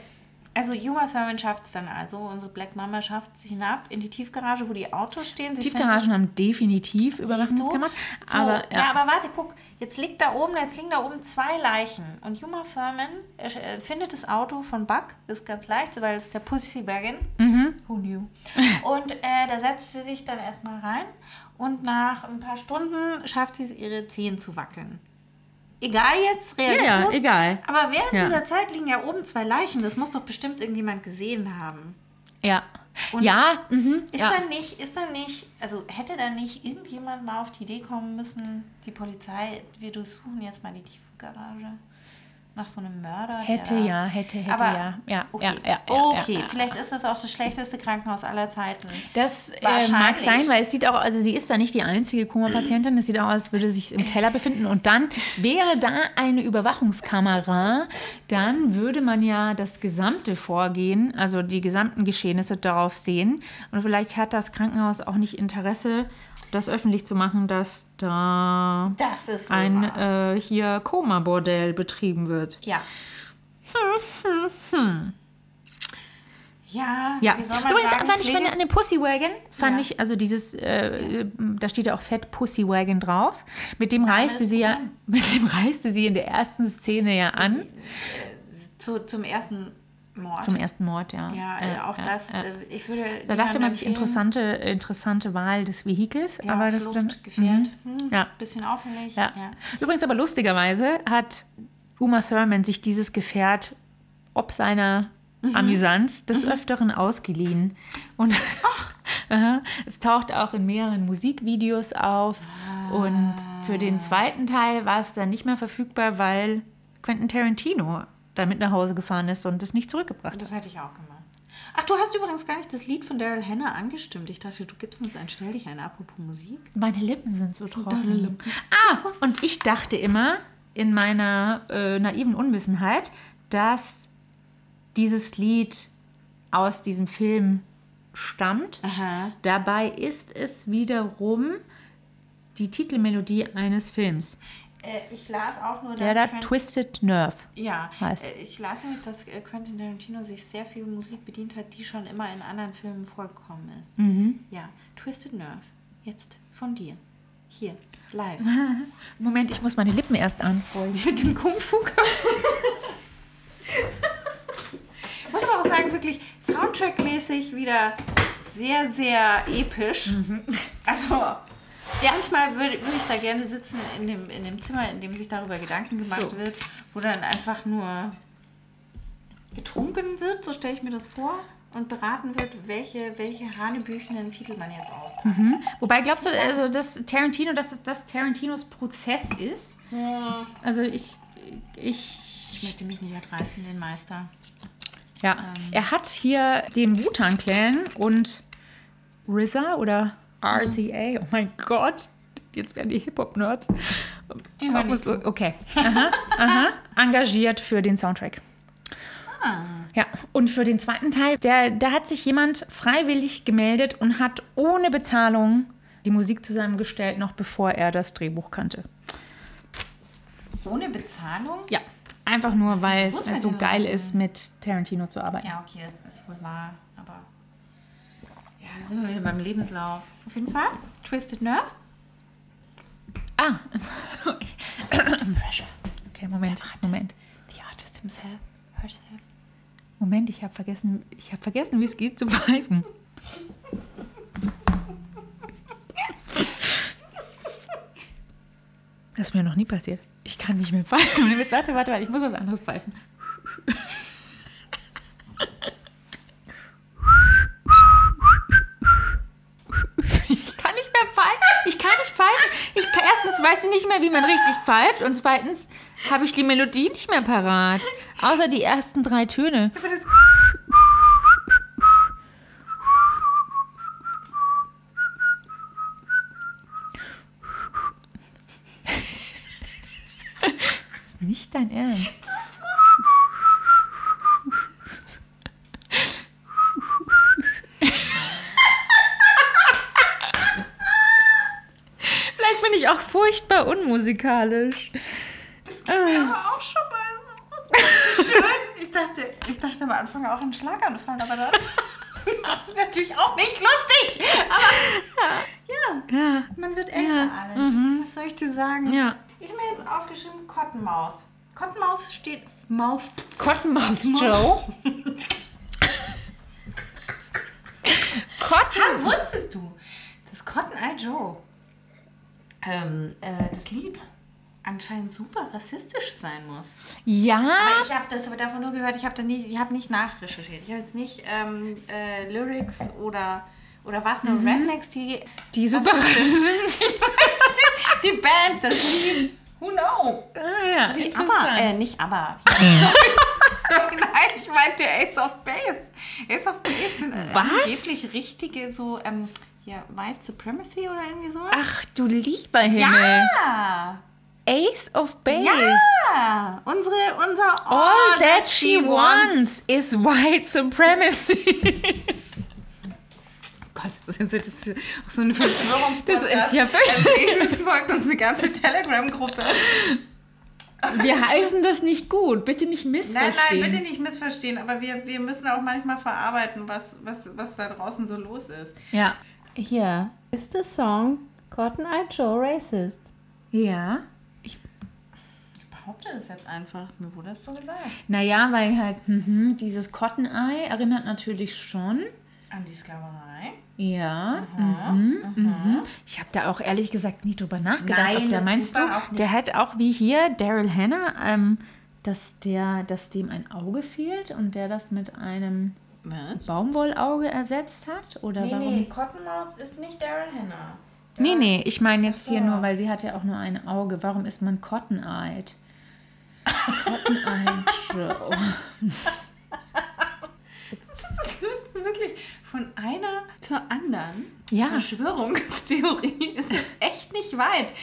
also Juma Thurman schafft es dann also, unsere Black Mama schafft es hinab in die Tiefgarage, wo die Autos stehen. Sie Tiefgaragen haben definitiv Überwachungskameras. so, Aber ja. ja, aber warte, guck, jetzt liegt da oben, jetzt liegen da oben zwei Leichen. Und Juma Furman äh, äh, findet das Auto von Buck, das ist ganz leicht, weil es der Pussy Wagon. Mhm. Who knew? Und äh, da setzt sie sich dann erstmal rein und nach ein paar Stunden schafft sie es, ihre Zehen zu wackeln. Egal jetzt, Realismus. ja, egal. Aber während Ja. dieser Zeit liegen ja oben zwei Leichen. Das muss doch bestimmt irgendjemand gesehen haben. ja. Und ja, mhm, Ist ja. dann nicht, ist dann nicht, also hätte dann nicht irgendjemand mal auf die Idee kommen müssen, die Polizei, wir durchsuchen jetzt mal die Tiefgarage nach so einem Mörder? Hätte der- ja, hätte, hätte Aber, ja. Ja, okay, ja, ja, ja, okay. ja, ja. vielleicht ist das auch das schlechteste Krankenhaus aller Zeiten. Das äh, mag sein, weil es sieht auch, also sie ist da nicht die einzige Koma-Patientin, es sieht auch aus, als würde sie sich im Keller befinden. Und dann wäre da eine Überwachungskamera, dann würde man ja das gesamte Vorgehen, also die gesamten Geschehnisse darauf sehen. Und vielleicht hat das Krankenhaus auch nicht Interesse, das öffentlich zu machen, dass da Das ein äh, hier Koma-Bordell betrieben wird. Ja. Ja, Ja, wie soll man übrigens sagen, fand ich, Pflege- an dem Pussy Wagon, fand Ja. ich, also dieses, äh, da steht ja auch Fett Pussy Wagon drauf. Mit dem reiste sie ja, mit dem reiste sie in der ersten Szene ja an. zu, zum ersten Mord. Zum ersten Mord, ja. ja, Äh, äh, auch ja, das, äh, ich würde. Da dachte man sich, interessante, interessante Wahl des Vehikels. Ja, aber das Flucht, dann, Gefährt, hm, Ja. bisschen auffällig. ja. ja. Übrigens aber lustigerweise hat Uma Thurman sich dieses Gefährt ob seiner Mhm. Amüsanz des Öfteren ausgeliehen. Und es taucht auch in mehreren Musikvideos auf. Und für den zweiten Teil war es dann nicht mehr verfügbar, weil Quentin Tarantino damit nach Hause gefahren ist und es nicht zurückgebracht hat. Das hätte ich auch gemacht. Ach, du hast übrigens gar nicht das Lied von Daryl Hannah angestimmt. Ich dachte, du gibst uns ein Stell dich ein, apropos Musik. Meine Lippen sind so trocken. Ah, und ich dachte immer in meiner äh, naiven Unwissenheit, dass dieses Lied aus diesem Film stammt. Aha. Dabei ist es wiederum die Titelmelodie eines Films, ich las auch nur, da dass Quentin- Twisted Nerve. ja, heißt. äh, ich las nämlich, dass äh, Quentin Tarantino sich sehr viel Musik bedient hat, die schon immer in anderen Filmen vorgekommen ist. Mhm. Ja, Twisted Nerve. Jetzt von dir. Hier, live. Moment, ich muss meine Lippen erst anfeuchten. Mit dem Kung Fu. muss aber auch sagen, wirklich Soundtrack-mäßig wieder sehr, sehr episch. Also, manchmal würde würd ich da gerne sitzen in dem, in dem Zimmer, in dem sich darüber Gedanken gemacht So. wird, wo dann einfach nur getrunken wird, so stelle ich mir das vor, und beraten wird, welche, welche hanebüchenen Titel man jetzt auspackt. Wobei glaubst du, also dass Tarantino, dass das Tarantinos Prozess ist? Also ich, ich Ich möchte mich nicht erdreisten, den Meister. Ja, er hat hier den Wu-Tang Clan und RZA oder RZA, oh mein Gott, jetzt werden die Hip-Hop-Nerds. Die hören nicht zu. Okay, aha, aha, engagiert für den Soundtrack. Ah. Ja, und für den zweiten Teil, der, da hat sich jemand freiwillig gemeldet und hat ohne Bezahlung die Musik zusammengestellt, noch bevor er das Drehbuch kannte. Ohne Bezahlung? Ja, einfach nur, weil es so geil ist, mit Tarantino zu arbeiten. Ja, okay, das ist wohl wahr, aber. Da sind wir wieder beim Lebenslauf. Auf jeden Fall. Twisted Nerve. Ah. Pressure. Okay, Moment, Moment. The artist himself, herself. Moment, ich habe vergessen, ich habe vergessen, wie es geht zu pfeifen. Das ist mir noch nie passiert. Ich kann nicht mehr pfeifen. Warte, warte, warte, ich muss was anderes pfeifen. Pfeifen. Ich erstens weiß ich nicht mehr, wie man richtig pfeift. Und zweitens habe ich die Melodie nicht mehr parat. Außer die ersten drei Töne. Aber das Nicht dein Ernst. Vielleicht bin ich auch furchtbar unmusikalisch. aber auch schon mal so. Das schön. Ich dachte, ich dachte am Anfang auch an Schlaganfall, aber dann. Das ist natürlich auch nicht lustig. Aber ja, Ja, man wird älter, Ja, alle. Was soll ich dir sagen? ja. Ich habe mir jetzt aufgeschrieben Cottonmouth. Cottonmouth steht. Mouth. Cottonmouth Joe. Cotton. Ah, wusstest du, dass Cotton Eye Joe ähm, äh, das Lied anscheinend super rassistisch sein muss? Ja. Aber ich habe das aber davon nur gehört, ich habe nicht, ich hab nicht nachrecherchiert. Ich habe jetzt nicht ähm, äh, Lyrics oder, oder was, nur Rednecks, die. Die super rassistisch sind. Ich weiß nicht. Die Band, das Lied. Who knows? Ah, ja, Wie interessant. aber, äh, nicht aber. Sorry. Nein, ich meinte Ace of Base. Ace of Base sind äh, Was? angeblich richtige so, ähm, ja, White Supremacy oder irgendwie so. Ach du lieber Himmel. ja! Ace of Base. Ja! Unsere, unser All that she wants is white supremacy. Gott, das ist jetzt auch so eine. Das ist ja völlig. Es folgt uns eine ganze Telegram-Gruppe. Wir heißen das nicht gut. Bitte nicht Nein, missverstehen. nein, bitte nicht missverstehen, aber wir, wir müssen auch manchmal verarbeiten, was, was, was da draußen so los ist. Ja. Hier ist der Song Cotton Eye Joe Racist. Ja. Ich behaupte das jetzt einfach. Mir wurde das so gesagt. Naja, weil halt mhm, dieses Cotton Eye erinnert natürlich schon. An die Sklaverei. Ja. Mhm, mhm. Ich habe da auch ehrlich gesagt nie drüber nachgedacht. Nein, das meinst du, nicht. der hat auch wie hier Daryl Hannah, ähm, dass der, dass dem ein Auge fehlt und der das mit einem Was? Baumwollauge ersetzt hat? Oder Nee, warum? nee, Cottonmouth ist nicht Daryl Hannah. Nee, nee, ich meine jetzt so. hier nur, weil sie hat ja auch nur ein Auge. Warum ist man Cotton-Eyed? Cotton-Eyed Joe. Das ist wirklich von einer zur anderen. Ja. Verschwörungstheorie ist es echt nicht weit.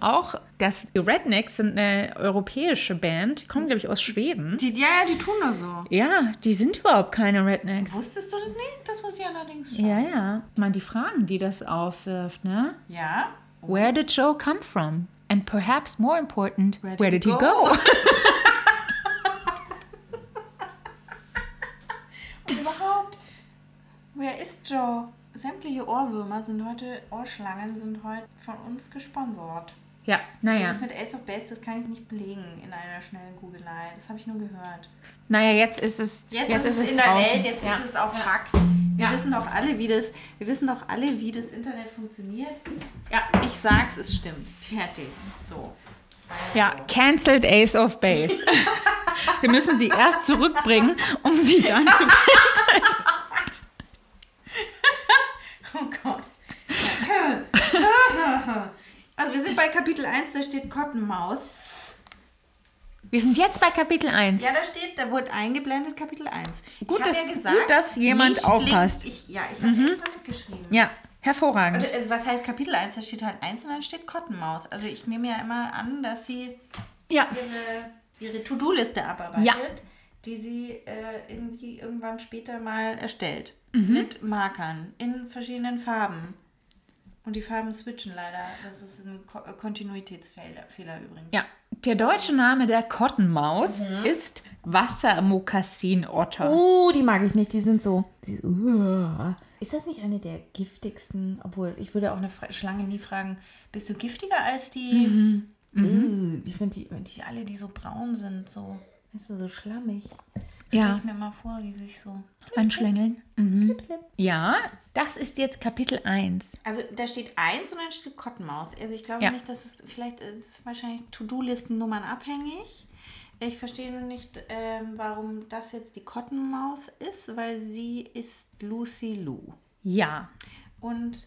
Auch das Rednecks sind eine europäische Band. Die kommen, glaube ich, aus Schweden. Die, ja, ja, die tun nur so. Ja, die sind überhaupt keine Rednecks. Wusstest du das nicht? Das muss ich allerdings schon. Ja, ja. Ich meine, die Fragen, die das aufwirft, ne? Ja. Where did Joe come from? And perhaps more important, Where where did did, he he go? Und überhaupt, wer ist Joe? Sämtliche Ohrwürmer sind heute, Ohrschlangen sind heute von uns gesponsert. ja, naja. Das mit Ace of Base, das kann ich nicht belegen in einer schnellen Googelei. Das habe ich nur gehört. Naja, jetzt ist es, Jetzt, ist es in der draußen. Welt, jetzt ja. ist es auch Fakt. Wir Ja. wissen doch alle, wie das, wir wissen doch alle, wie das Internet funktioniert. Ja. Ich sag's, es stimmt. Fertig. So. Ja, cancelled Ace of Base. Wir müssen sie erst zurückbringen, um sie dann zu canceln. Oh Gott. Also wir sind bei Kapitel 1, da steht Kottenmaus. Wir sind jetzt bei Kapitel 1. Ja, da steht, da wurde eingeblendet Kapitel 1. Gut, ich hab dass- gut, dass jemand aufpasst. Ich, ja, ich habe mhm. extra mitgeschrieben. Ja, hervorragend. Also, also was heißt Kapitel 1? Da steht halt 1 und dann steht Kottenmaus. Also ich nehme ja immer an, dass sie Ja. ihre, ihre To-Do-Liste abarbeitet, Ja. die sie äh, irgendwie irgendwann später mal erstellt. Mhm. Mit Markern in verschiedenen Farben. Und die Farben switchen leider. Das ist ein Ko Kontinuitätsfehler Fehler übrigens. Ja, der deutsche Name der Kottenmaus Mhm. ist Wassermokassinotter. Oh, die mag ich nicht. Die sind so. Die, uh. Ist das nicht eine der giftigsten? Obwohl, ich würde auch eine Fra Schlange nie fragen, bist du giftiger als die? Uh, ich finde die, die alle, die so braun sind, so, weißt du, so schlammig. Stell Ja. ich mir mal vor, wie sich so. Anschlängeln. Mhm. Slip, slip. Ja, das ist jetzt Kapitel 1. Also da steht eins und dann steht Cottonmouth. Also ich glaube Ja. nicht, dass es vielleicht ist es wahrscheinlich To-Do-Listen-Nummern abhängig. Ich verstehe nur nicht, ähm, warum das jetzt die Cottonmouth ist, weil sie ist Lucy Lou. Ja. Und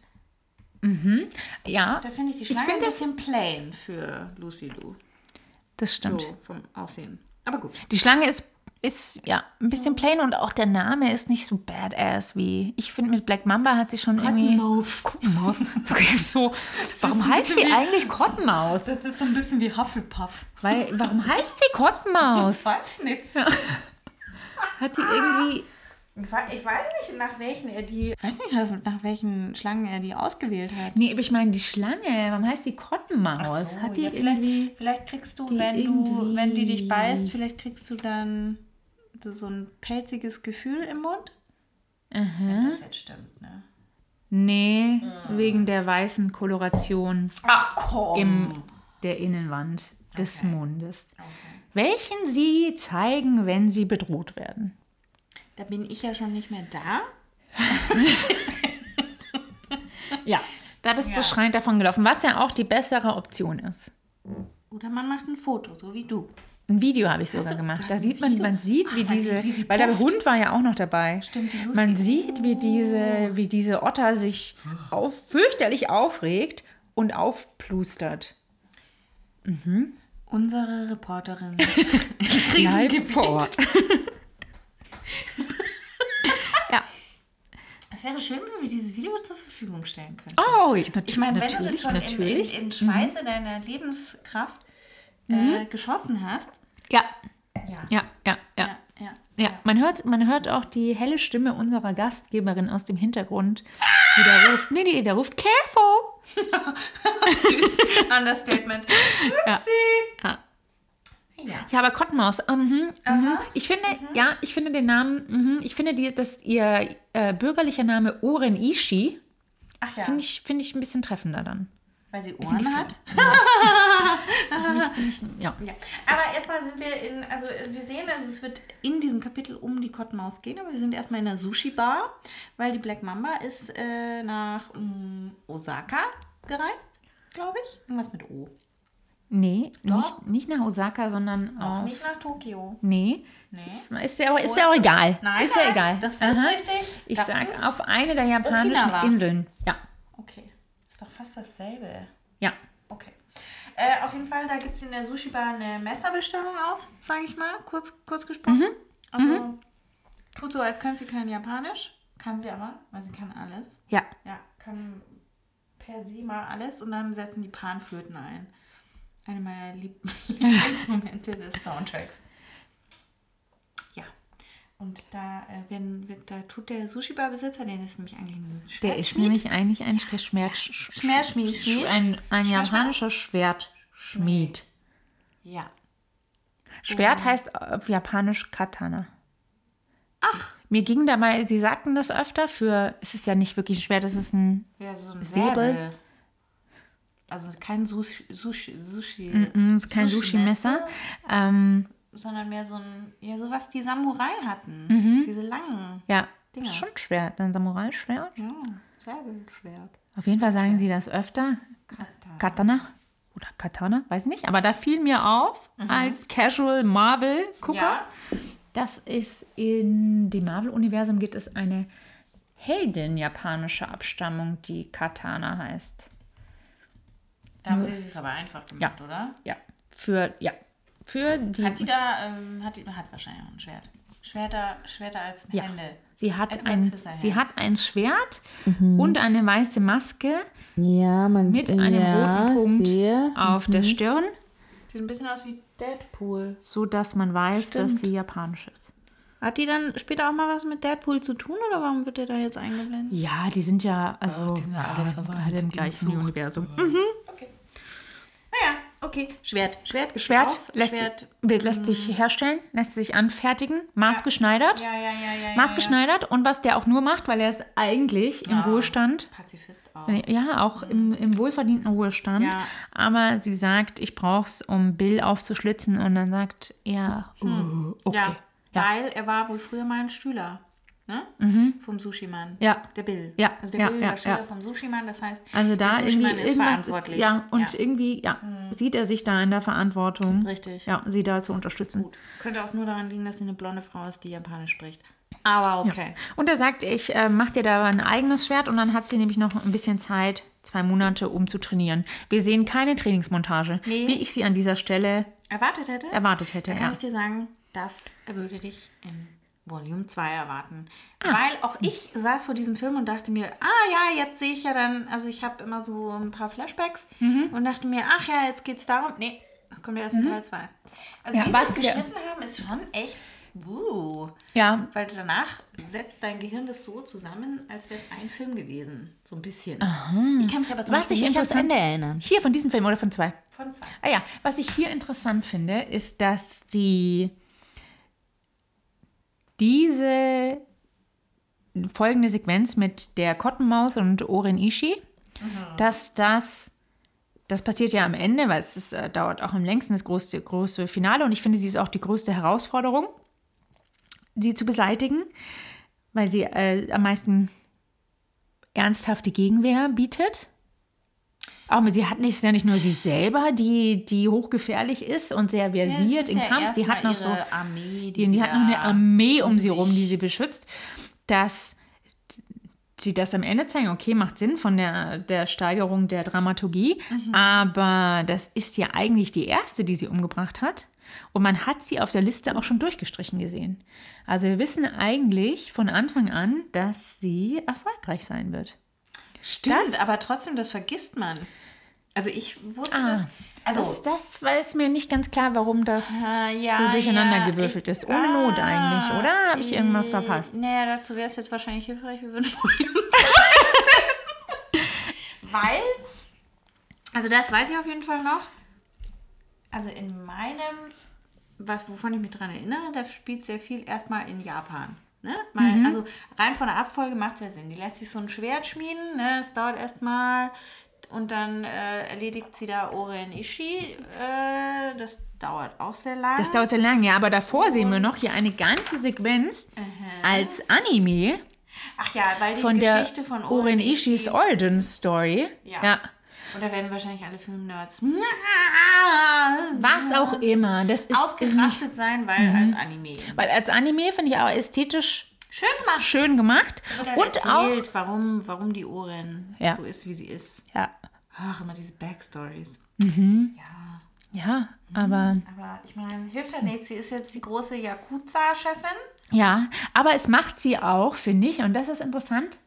Ja, da finde ich die Ich Schlange finde ein das- bisschen plain für Lucy Lou. das stimmt. So vom Aussehen. Aber gut. Die Schlange ist, ist ja ein bisschen plain und auch der Name ist nicht so badass wie. Ich finde, mit Black Mamba hat sie schon irgendwie. Cottonmouth. so, warum heißt sie eigentlich Cottonmaus? Das ist so ein bisschen wie Hufflepuff. Weil, warum heißt sie Cottonmaus? weiß nicht. Hat die irgendwie. Ich wei- ich weiß nicht, nach welchen er die. Ich weiß nicht, nach- welchen Schlangen er die ausgewählt hat. Nee, aber ich meine, die Schlange, warum heißt die Cottonmaus? So, hat die ja, vielleicht, vielleicht kriegst du, wenn du, wenn die dich beißt, vielleicht kriegst du dann so ein pelziges Gefühl im Mund. Wenn das jetzt stimmt, ne? Nee, wegen der weißen Koloration Ach komm. im, der Innenwand des Mundes. Welchen sie zeigen, wenn sie bedroht werden. Da bin ich ja schon nicht mehr da. Ja. Da bist Ja. du schreiend davon gelaufen, was ja auch die bessere Option ist. Oder man macht ein Foto, so wie du. Ein Video habe ich sogar du- gemacht. Da sieht man, man sieht, Ach, wie man diese, wie weil der. Hund war ja auch noch dabei. Stimmt, die Lucy. Man sieht, wie diese, wie diese Otter sich auf, fürchterlich aufregt und aufplustert. Unsere Reporterin. Ort. ja. Es wäre schön, wenn wir dieses Video zur Verfügung stellen könnten. Oh, natürlich. Ich meine, wenn du das schon in, in, in Schweiße deiner Lebenskraft äh, geschossen hast. Ja. Ja. ja, ja, ja. Ja, man hört, man hört auch die helle Stimme unserer Gastgeberin aus dem Hintergrund, die da ruft, nee, nee, der ruft, careful! Understatement. Ja. Upsi. Ja. Ja. Ja, aber Cottonmaus, mhm, mhm. ich finde, ja, ich finde den Namen, mhm, ich finde, die, dass ihr äh, bürgerlicher Name Oren Ishi, ja, finde ich, finde ich ein bisschen treffender dann. Weil sie Ohren hat. Ich, ja. Ja. Aber erstmal sind wir in, also wir sehen, also es wird in diesem Kapitel um die Cottonmouth gehen, aber wir sind erstmal in der Sushi-Bar, weil die Black Mamba ist äh, nach mm, Osaka gereist, glaube ich. Irgendwas mit O. Nee, Doch. nicht, nicht nach Osaka, sondern Auch auf, nicht nach Tokio. nee. Nee. Ist, ist ja, ist ja auch egal. Nein, ist ja egal. das ist Aha. richtig. Ich Das sag ist auf eine der japanischen Okinawa. Inseln. Ja, Okay, fast dasselbe. ja. Okay. Äh, auf jeden Fall, da gibt es in der Sushi-Bar eine Messerbestellung auf, sage ich mal, kurz, kurz gesprochen. Also, tut so, als könnte sie kein Japanisch. Kann sie aber, weil sie kann alles. Ja. Ja, kann per se mal alles und dann setzen die Panflöten ein. Eine meiner Lieb Lieblingsmomente des Soundtracks. Ja. Und da, äh, wenn, wird, da tut der Sushi-Bar-Besitzer, der ist nämlich eigentlich ein Der ist Schwertschmied. nämlich eigentlich ein Schwert, Schwertschmied, Schmied. ein, ein Schwertschmied. japanischer Schwertschmied. Ja. Schwert heißt auf Japanisch Katana. Ach. Mir ging da mal, sie sagten das öfter, für, es ist ja nicht wirklich ein Schwert, es ist ein, Ja, so ein Säbel. Säbel. Also kein Sushi, Sushi, Sushi mm, ist kein Sushi-Messer. Ähm, sondern mehr so ein, ja, so was die Samurai hatten. Diese langen. ja, Dinger. ist schon ein Schwert, ein Samurai-Schwert. Ja, Säbelschwert. Auf jeden Fall sagen sie das öfter. Katana. Katana oder Katana, weiß ich nicht. Aber da fiel mir auf, als Casual Marvel-Gucker, Ja. dass es in dem Marvel-Universum gibt es eine Heldin japanischer Abstammung, die Katana heißt. Da haben sie es aber einfach gemacht, Ja. oder? Ja, für, ja, für die. Hat die da, ähm, hat die, hat wahrscheinlich auch ein Schwert. Schwerter, Schwerter als ja, Hände. sie hat, Edward ein, sie hat ein Schwert und eine weiße Maske Ja, man mit einem ja, roten Punkt Sehe. auf der Stirn, Sieht ein bisschen aus wie Deadpool. so dass man weiß, dass Stimmt. sie japanisch ist. Hat die dann später auch mal was mit Deadpool zu tun oder warum wird der da jetzt eingeblendet? Ja, die sind ja, also die sind ja alle verwandt alle im gleichen. Universum. Okay. Okay. Schwert. Schwert Schwert auf. lässt, Schwert. wird, lässt sich herstellen, lässt sich anfertigen, maßgeschneidert. Ja, ja, ja, ja. Maßgeschneidert und was der auch nur macht, weil er ist eigentlich im. Ruhestand. Pazifist auch. Ja, auch im, im wohlverdienten Ruhestand. Aber sie sagt, ich brauch's, um Bill aufzuschlitzen. Und dann sagt er, oh, okay. Ja. weil er war wohl früher mal ein Stühler. Ne? Vom Sushi-Mann. Ja. Der Bill. Ja, Also der ja, Bill ja, war Schüler ja. vom Sushi-Mann, das heißt, Also da der irgendwie ist irgendwas ist, verantwortlich. ja, und irgendwie, ja, sieht er sich da in der Verantwortung. Richtig. Ja, sie da zu unterstützen. Gut. Könnte auch nur daran liegen, dass sie eine blonde Frau ist, die Japanisch spricht. Aber okay. Und er sagt, ich äh, mache dir da ein eigenes Schwert und dann hat sie nämlich noch ein bisschen Zeit, zwei Monate, um zu trainieren. Wir sehen keine Trainingsmontage, Nee. wie ich sie an dieser Stelle Erwartet hätte? erwartet hätte. Da kann ich dir sagen, das würde dich in Volume 2 erwarten. Ah. Weil auch ich saß vor diesem Film und dachte mir, ah ja, jetzt sehe ich ja dann, also ich habe immer so ein paar Flashbacks Mhm. und dachte mir, ach ja, jetzt geht's darum. Nee, kommt erst in Teil 2. Also Ja, wie sie was es wir- geschnitten haben, ist schon echt, wuh. ja, Weil danach setzt dein Gehirn das so zusammen, als wäre es ein Film gewesen. So ein bisschen. Ich kann mich aber zum Was Beispiel ich nicht ans interessant- Ende erinnern. hier von diesem Film oder von zwei. Von zwei. Ah ja, was ich hier interessant finde, ist, dass die diese folgende Sequenz mit der Cottonmouth und Oren Ishii, dass das, das passiert ja am Ende, weil es ist, äh, dauert auch am längsten das große, große Finale und ich finde, sie ist auch die größte Herausforderung, sie zu beseitigen, weil sie äh, am meisten ernsthafte Gegenwehr bietet. Aber sie hat nicht, ja nicht nur sie selber, die, die hochgefährlich ist und sehr versiert im Kampf. Sie hat noch so Armee, die, die hat noch eine Armee um sie rum, die sie beschützt, dass sie das am Ende zeigen, okay, macht Sinn von der, der Steigerung der Dramaturgie, aber das ist ja eigentlich die erste, die sie umgebracht hat. Und man hat sie auf der Liste auch schon durchgestrichen gesehen. Also wir wissen eigentlich von Anfang an, dass sie erfolgreich sein wird. Stimmt, Das- aber trotzdem, das vergisst man. Also ich wusste Ah, das. Also, das, das war es mir nicht ganz klar, warum das äh, ja, so durcheinander ja, gewürfelt ich- ist. Ohne Not eigentlich, oder? Habe ich irgendwas verpasst? Naja, dazu wäre es jetzt wahrscheinlich hilfreich, wir würden Weil, also das weiß ich auf jeden Fall noch. Also in meinem, was, wovon ich mich dran erinnere, da spielt sehr viel erstmal in Japan. Ne? Mal, Mhm. Also rein von der Abfolge macht es ja Sinn. Die lässt sich so ein Schwert schmieden, ne? es dauert erstmal und dann äh, erledigt sie da Oren Ishii. Äh, das dauert auch sehr lang. Das dauert sehr lang, ja, aber davor sehen wir noch hier eine ganze Sequenz als Anime Ach ja, weil die von der Geschichte von Oren Ishis Origin Story. Ja. ja. Und da werden wahrscheinlich alle Film-Nerds Was auch immer. Das ist, nicht, ausgerastet sein, weil als Anime. weil als Anime finde ich auch ästhetisch Schön gemacht. schön gemacht. Dann Und auch. erzählt, warum, warum die Ohren Ja. so ist, wie sie ist. Ja, Ach, immer diese Backstories. Ja, ja, aber. aber ich meine, hilft ja nichts. Sie ist jetzt die große Yakuza-Chefin. Ja, aber es macht sie auch, finde ich, und das ist interessant,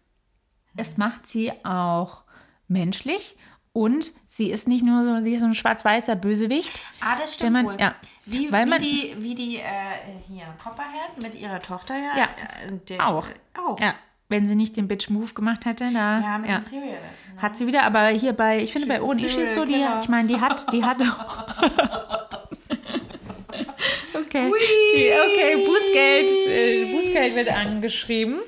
es macht sie auch menschlich Und sie ist nicht nur so, sie ist so ein schwarz-weißer Bösewicht. Ah, das stimmt man- wohl. ja. Wie, Weil wie man- die, wie die äh, hier Copperhead mit ihrer Tochter ja. Ja. äh, der, Auch. Auch. Ja, wenn sie nicht den Bitch-Move gemacht hätte, da Ja, mit ja. dem Cereal. hat sie wieder. Aber hier bei, ich finde bei She's Oren Ishii ist so, die, serial ich meine, die hat, die hat Okay, die, okay, Bußgeld, äh, Bußgeld wird angeschrieben.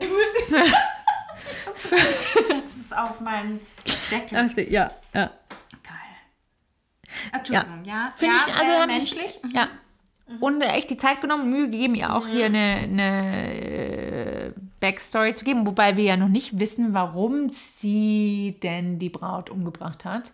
Es auf meinen Deckel. Ja, ja. Geil. Entschuldigung, ja. Finde ja, ich, also äh, menschlich. Ja. Und äh, echt die Zeit genommen, Mühe gegeben, ihr auch hier eine, eine äh, Backstory zu geben, wobei wir ja noch nicht wissen, warum sie denn die Braut umgebracht hat.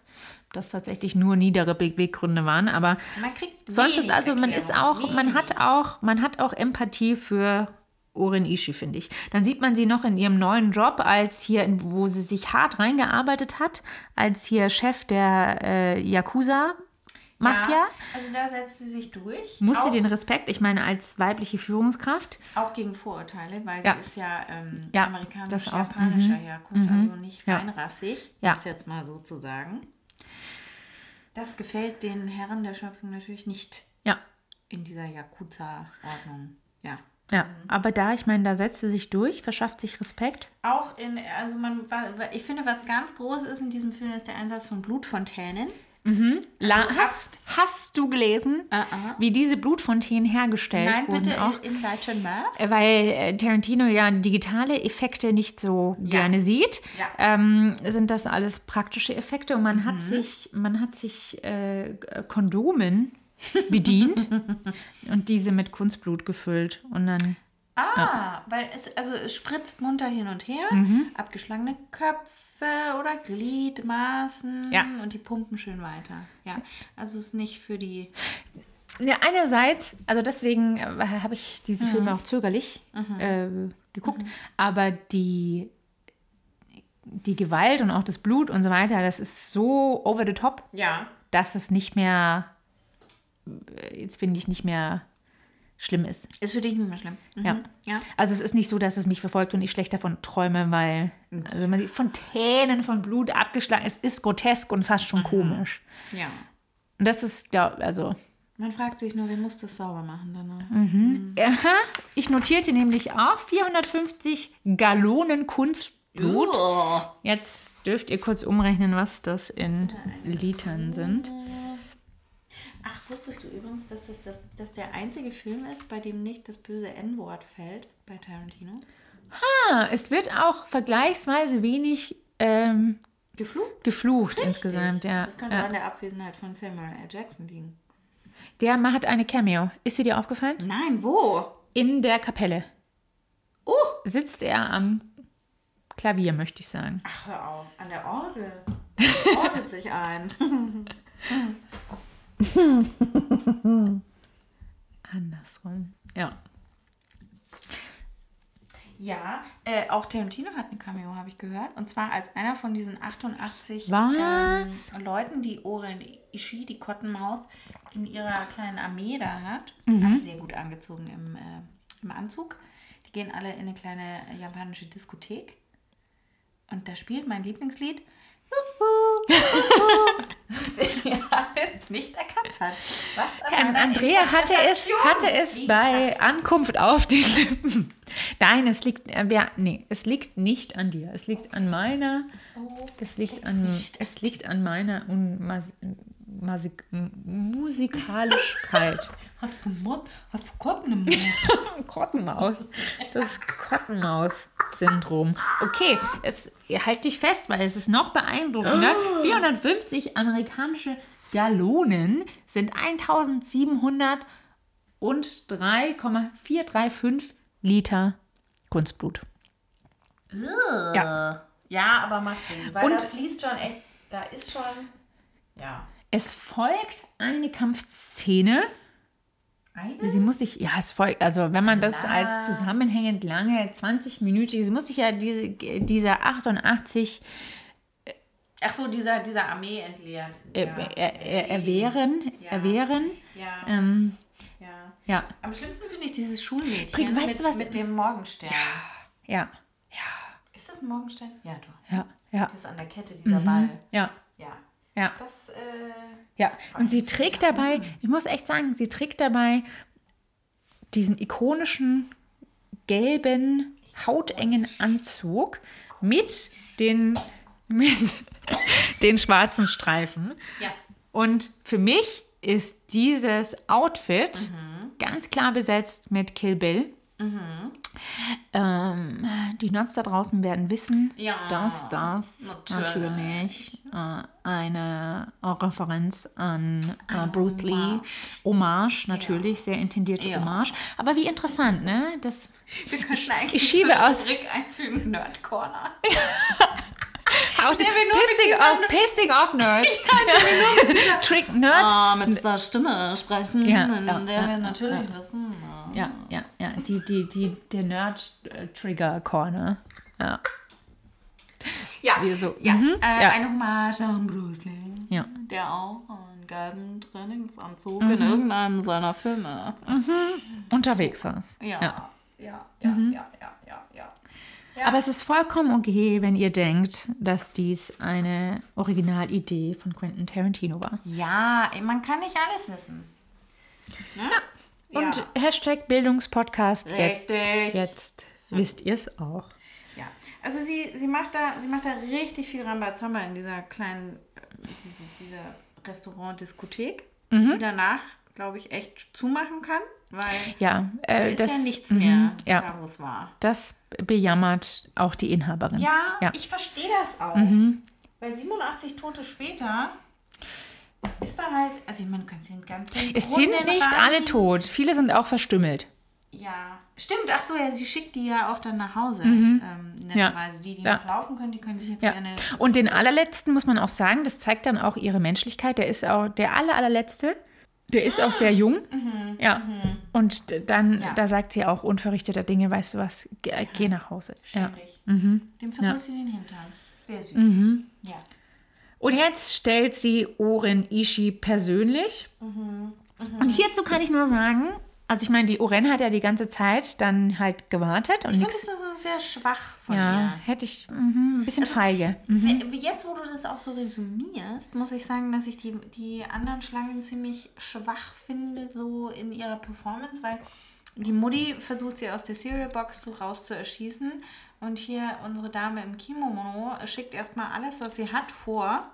Das tatsächlich nur niedere Beweggründe waren, aber Man kriegt sonst ist also, man ist auch, man hat auch, man hat auch Empathie für Oren Ishii, finde ich. Dann sieht man sie noch in ihrem neuen Job, als hier, wo sie sich hart reingearbeitet hat, als hier Chef der äh, Yakuza. Mafia, Ja, also da setzt sie sich durch. muss sie auch, den Respekt, ich meine, als weibliche Führungskraft. auch gegen Vorurteile, weil Ja. sie ist ja, ähm, Ja, amerikanisch-japanischer auch. Herkunft, also nicht Ja. reinrassig, Ja. um es jetzt mal so zu sagen. Das gefällt den Herren der Schöpfung natürlich nicht Ja, in dieser Yakuza-Ordnung. Ja. Ja. Aber da, ich meine, da setzt sie sich durch, verschafft sich Respekt. Auch in, also man, ich finde, was ganz groß ist in diesem Film, ist der Einsatz von Blutfontänen. La hast, hast du gelesen, Ah, ah. wie diese Blutfontänen hergestellt Nein, wurden bitte auch? in Leichen mehr. Äh, Weil äh, Tarantino ja digitale Effekte nicht so gerne sieht, Ja. ähm, sind das alles praktische Effekte und man Mhm. hat sich, man hat sich äh, Kondomen bedient und diese mit Kunstblut gefüllt und dann Ah, weil es, also es spritzt munter hin und her, Mhm. abgeschlagene Köpfe oder Gliedmaßen Ja. und die pumpen schön weiter. Ja, also es ist nicht für die. Ja, einerseits, also deswegen äh, habe ich diese Filme auch zögerlich äh, geguckt, aber die, die Gewalt und auch das Blut und so weiter, das ist so over the top, Ja. dass es nicht mehr, jetzt finde ich, nicht mehr schlimm ist. Ist für dich nicht mehr schlimm. Mhm. Ja. ja. Also es ist nicht so, dass es mich verfolgt und ich schlecht davon träume, weil also man sieht Fontänen von Blut abgeschlagen. Es ist grotesk und fast schon komisch. Ja. Und das ist, glaub, also Man fragt sich nur, wer muss das sauber machen dann? Aha, ich notierte nämlich auch 450 Gallonen Kunstblut. Jetzt dürft ihr kurz umrechnen, was das in Litern sind. Ach, wusstest du übrigens, dass das, das dass der einzige Film ist, bei dem nicht das böse N-Wort fällt bei Tarantino? Ah, es wird auch vergleichsweise wenig ähm, Geflucht? geflucht insgesamt. Ja, Das könnte ja. an der Abwesenheit von Samuel L. Jackson liegen. Der Mann hat eine Cameo. Ist sie dir aufgefallen? Nein, wo? In der Kapelle Oh! sitzt er am Klavier, möchte ich sagen. Ach, hör auf, an der Orgel. Ordnet sich ein. Andersrum. Ja. Ja, äh, auch Tarantino hat ein Cameo, habe ich gehört. Und zwar als einer von diesen 88 Was? Ähm, Leuten, die Oren Ishii, die Cottonmouth, in ihrer kleinen Armee da hat. Mhm. Alle sehr gut angezogen im, äh, im Anzug. Die gehen alle in eine kleine japanische Diskothek. Und da spielt mein Lieblingslied. Das er nicht erkannt hat. Was an Andrea hatte es, hatte es bei Ankunft auf den Lippen. Nein, es liegt, äh, ja, nee, es liegt nicht an dir. Es liegt an meiner, Oh, es liegt an, es liegt an meiner Unmas, Masik, Musikalischkeit. Hast du Mord? Hast du Kotten im Mund? Kottenmaus. Das Kottenmaus-Syndrom. Okay, jetzt halt dich fest, weil es ist noch beeindruckender. 450 amerikanische Gallonen sind 1700 und 3,435 Liter Kunstblut. Ja. Ja, aber macht Sinn. Weil Und- da fließt schon echt, da ist schon. Ja. Es folgt eine Kampfszene. Eine? Sie muss sich, ja, es folgt, also wenn man das La. als zusammenhängend lange, 20 Minuten, sie muss sich ja diese, dieser 88 Ach so, dieser, dieser Armee entleert. äh, ja. er, er, erwehren, Ja. erwehren. Ja, Ähm, ja. ja, Am schlimmsten finde ich dieses Schulmädchen weißt mit, du was? mit dem Morgenstern. ja, Ist das ein Morgenstern? Ja, doch. ja. Ja. Das ist an der Kette, dieser Ball. Ja. Ja. Ja. Das, äh, Ja, und sie trägt dabei, ich muss echt sagen, sie trägt dabei diesen ikonischen gelben, hautengen Anzug mit den, mit den schwarzen Streifen. ja. Und für mich ist dieses Outfit ganz klar besetzt mit Kill Bill. Ähm, die Nerds da draußen werden wissen, Ja, dass das natürlich. natürlich, äh, eine Referenz an äh, Bruce Lee, Hommage natürlich, sehr intendierte Ja. Hommage. Aber wie interessant, ne? Das, Wir könnten eigentlich ich schiebe so aus- Rubrik einfügen, Nerd Corner. Auch wir nur mit pissing, off, pissing off Nerds. Trick Nerd. Ah, mit dieser Stimme sprechen, Ja, ja, der ja, wir ja, natürlich wissen. äh, Ja, ja, ja. Die, die, die, der Nerd-Trigger-Corner. Ja. Ja, Wie so. ja. Mhm. Äh, Ja. eine Hommage an Bruce Lee, Ja. der auch einen gelben Trainingsanzug Mhm. in irgendeinem seiner Filme. Unterwegs ist. Ja, Ja. ja, ja, ja, Mhm. Ja, ja, ja, ja. Aber es ist vollkommen okay, wenn ihr denkt, dass dies eine Originalidee von Quentin Tarantino war. Ja, man kann nicht alles wissen. Ne? Und ja. Hashtag Bildungspodcast. Jetzt, Richtig. jetzt wisst ihr es auch. Ja, also sie, sie, macht da, sie macht da richtig viel Rambazamba in dieser kleinen, äh, diese- dieser Restaurant-Diskothek, Mhm. die danach, glaube ich, echt zumachen kann, weil Ja, da äh, ist das, ja nichts mhm, mehr Ja, da, wo es war. das bejammert auch die Inhaberin. Ja, ja. Mhm. ich verstehe das auch. Weil 87 Tote später ist da halt, also ich meine, du kannst den ganzen Es sind nicht rein- alle tot. Viele sind auch verstümmelt. Ja, stimmt. Ach so, ja, sie schickt die ja auch dann nach Hause. Ähm, netterweise. Die, die Mhm. Ja. noch laufen können, die können sich jetzt Ja. gerne. Und den allerletzten muss man auch sagen, das zeigt dann auch ihre Menschlichkeit. Der ist auch der aller, allerletzte. Der ist auch sehr jung. Ja. Und dann, Ja. da sagt sie auch unverrichteter Dinge, weißt du was, geh, geh nach Hause. Ja. Schämlich. Dem versucht sie den Hintern. Sehr süß. Mhm. Ja. Und jetzt stellt sie Oren Ishii persönlich. Und hierzu kann ich nur sagen, also ich meine, die Oren hat ja die ganze Zeit dann halt gewartet und Ich finde das so sehr schwach von Ja, ihr. hätte ich mhm, ein bisschen feige. Wenn- Jetzt, wo du das auch so resümierst, muss ich sagen, dass ich die, die anderen Schlangen ziemlich schwach finde, so in ihrer Performance, weil die Mutti versucht sie aus der Cereal Box so raus zu erschießen und hier unsere Dame im Kimono schickt erstmal alles, was sie hat, vor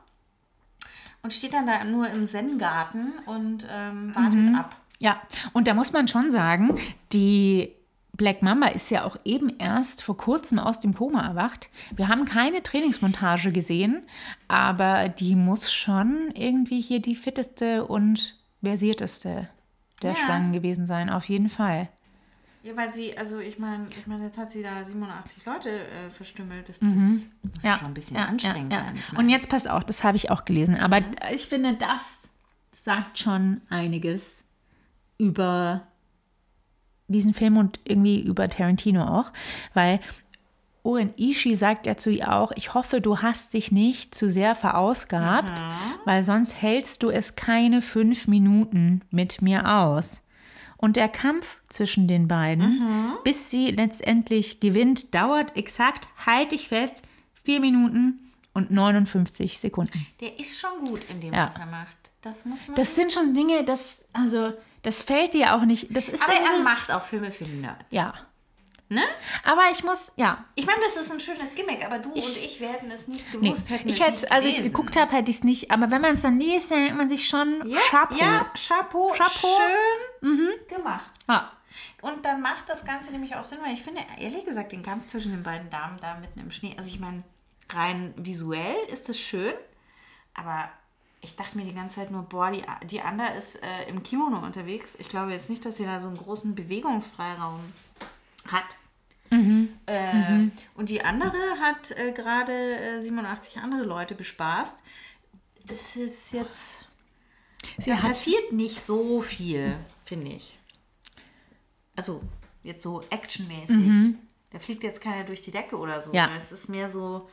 und steht dann da nur im Zen-Garten und ähm, wartet ab. Ja, und da muss man schon sagen, die Black Mamba ist ja auch eben erst vor kurzem aus dem Koma erwacht. Wir haben keine Trainingsmontage gesehen, aber die muss schon irgendwie hier die fitteste und versierteste der Ja. Schlangen gewesen sein, auf jeden Fall. Ja, weil sie, also ich meine, ich meine, jetzt hat sie da 87 Leute äh, verstümmelt. Das, das muss Mhm. Ja, schon ein bisschen ja, anstrengend ja, sein. Und jetzt pass auf, das habe ich auch gelesen, aber ich finde, das sagt schon einiges über diesen Film und irgendwie über Tarantino auch, weil Oren Ishii sagt ja zu ihr auch, ich hoffe, du hast dich nicht zu sehr verausgabt, weil sonst hältst du es keine fünf Minuten mit mir aus. Und der Kampf zwischen den beiden, bis sie letztendlich gewinnt, dauert exakt, halte ich fest, vier Minuten und 59 Sekunden. Der ist schon gut in dem, Ja. was er macht. Das muss man. Das sind schon Dinge, das, also, das fällt dir auch nicht. Das ist aber ja er macht auch Filme für Nerds. Ja. Ne? Aber ich muss, ja. Ich meine, das ist ein schönes Gimmick, aber du und ich werden es nicht Nee, gewusst, hätten ich hätte, als ich es gelesen. geguckt habe, hätte ich es nicht. Aber wenn man es dann liest, dann denkt man sich schon, Ja, Chapeau. ja, Chapeau, Chapeau. schön gemacht. Ja. Und dann macht das Ganze nämlich auch Sinn, weil ich finde, ehrlich gesagt, den Kampf zwischen den beiden Damen da mitten im Schnee, also ich meine, rein visuell ist es schön, aber ich dachte mir die ganze Zeit nur, boah, die, die Anda ist äh, im Kimono unterwegs. Ich glaube jetzt nicht, dass sie da so einen großen Bewegungsfreiraum hat. Äh, Und die andere hat äh, gerade äh, 87 andere Leute bespaßt. Es ist jetzt. Sie passiert nicht so viel, finde ich. Also, jetzt so actionmäßig. Da fliegt jetzt keiner durch die Decke oder so. Ja. Es ist mehr so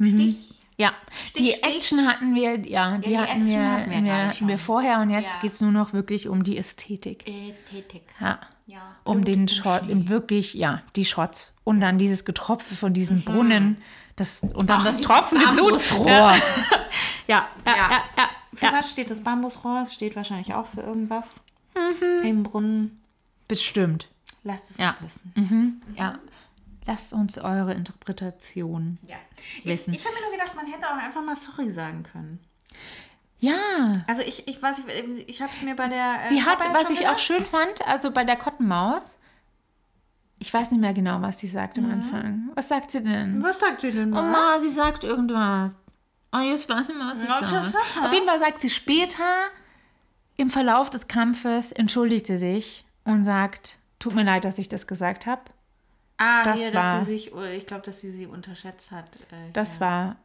Stich, Ja, die Stich, Stich. Action hatten wir, ja, die, die hatten, wir, hatten wir hatten wir vorher und jetzt Ja. geht es nur noch wirklich um die Ästhetik. Ästhetik. Ja. Ja. Um den Shot, wirklich, ja, die Shots. Und dann dieses Getropfe von diesem Brunnen. Das, und dann Mhm. Ach, das tropfende Blut. Bambusrohr. Ja. ja, ja, Ja. ja, ja. Für ja. was steht das Bambusrohr? Es steht wahrscheinlich auch für irgendwas. Mhm. Im Brunnen. Bestimmt. Lasst es Ja. uns wissen. Ja. Lasst uns eure Interpretation. Ja. Ich, Wissen. ich habe mir nur gedacht, man hätte auch einfach mal sorry sagen können. Ja. Also ich, ich weiß, ich, ich habe es mir bei der. äh, Sie hat, Arbeit was ich gedacht. auch schön fand, also bei der Kottenmaus, ich weiß nicht mehr genau, was sie sagt am Anfang. Was sagt sie denn? Was sagt sie denn Oh mal? Ma, sie sagt irgendwas. Oh, jetzt weiß ich nicht mehr, was sie Ja, sagt. das. Auf jeden Fall sagt sie später, im Verlauf des Kampfes, entschuldigt sie sich und sagt, tut mir leid, dass ich das gesagt habe. Ah, das hier, war- dass sie sich, ich glaube, dass sie sie unterschätzt hat. Äh, Das ja. war,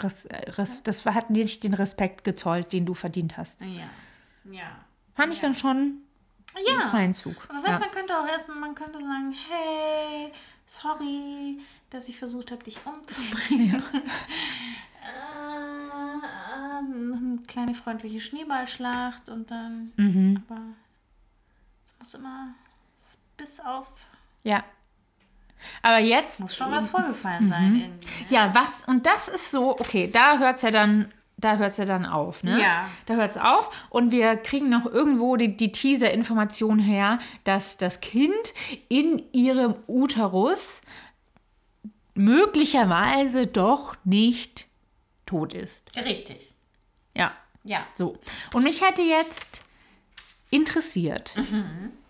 res, äh, res, das war, hat dir nicht den Respekt gezollt, den du verdient hast. Ja. Ja. Fand ich dann schon Ja. einen feinen Zug. Aber Ja. man könnte auch erstmal, man könnte sagen, hey, sorry, dass ich versucht habe, dich umzubringen. äh, eine kleine freundliche Schneeballschlacht und dann, Mhm. aber es muss immer bis auf, ja. Aber jetzt muss schon was vorgefallen sein. Ne? Ja, was? Und das ist so, okay, da hört es ja dann, da hört ja dann auf, ne? Ja. Da hört es auf und wir kriegen noch irgendwo die, die Teaser-Information her, dass das Kind in ihrem Uterus möglicherweise doch nicht tot ist. Richtig. Ja, Ja. so. Und mich hätte jetzt interessiert,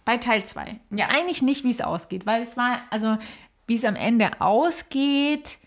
bei Teil 2, Mhm. Ja. eigentlich nicht, wie es ausgeht, weil es war, also wie es am Ende ausgeht,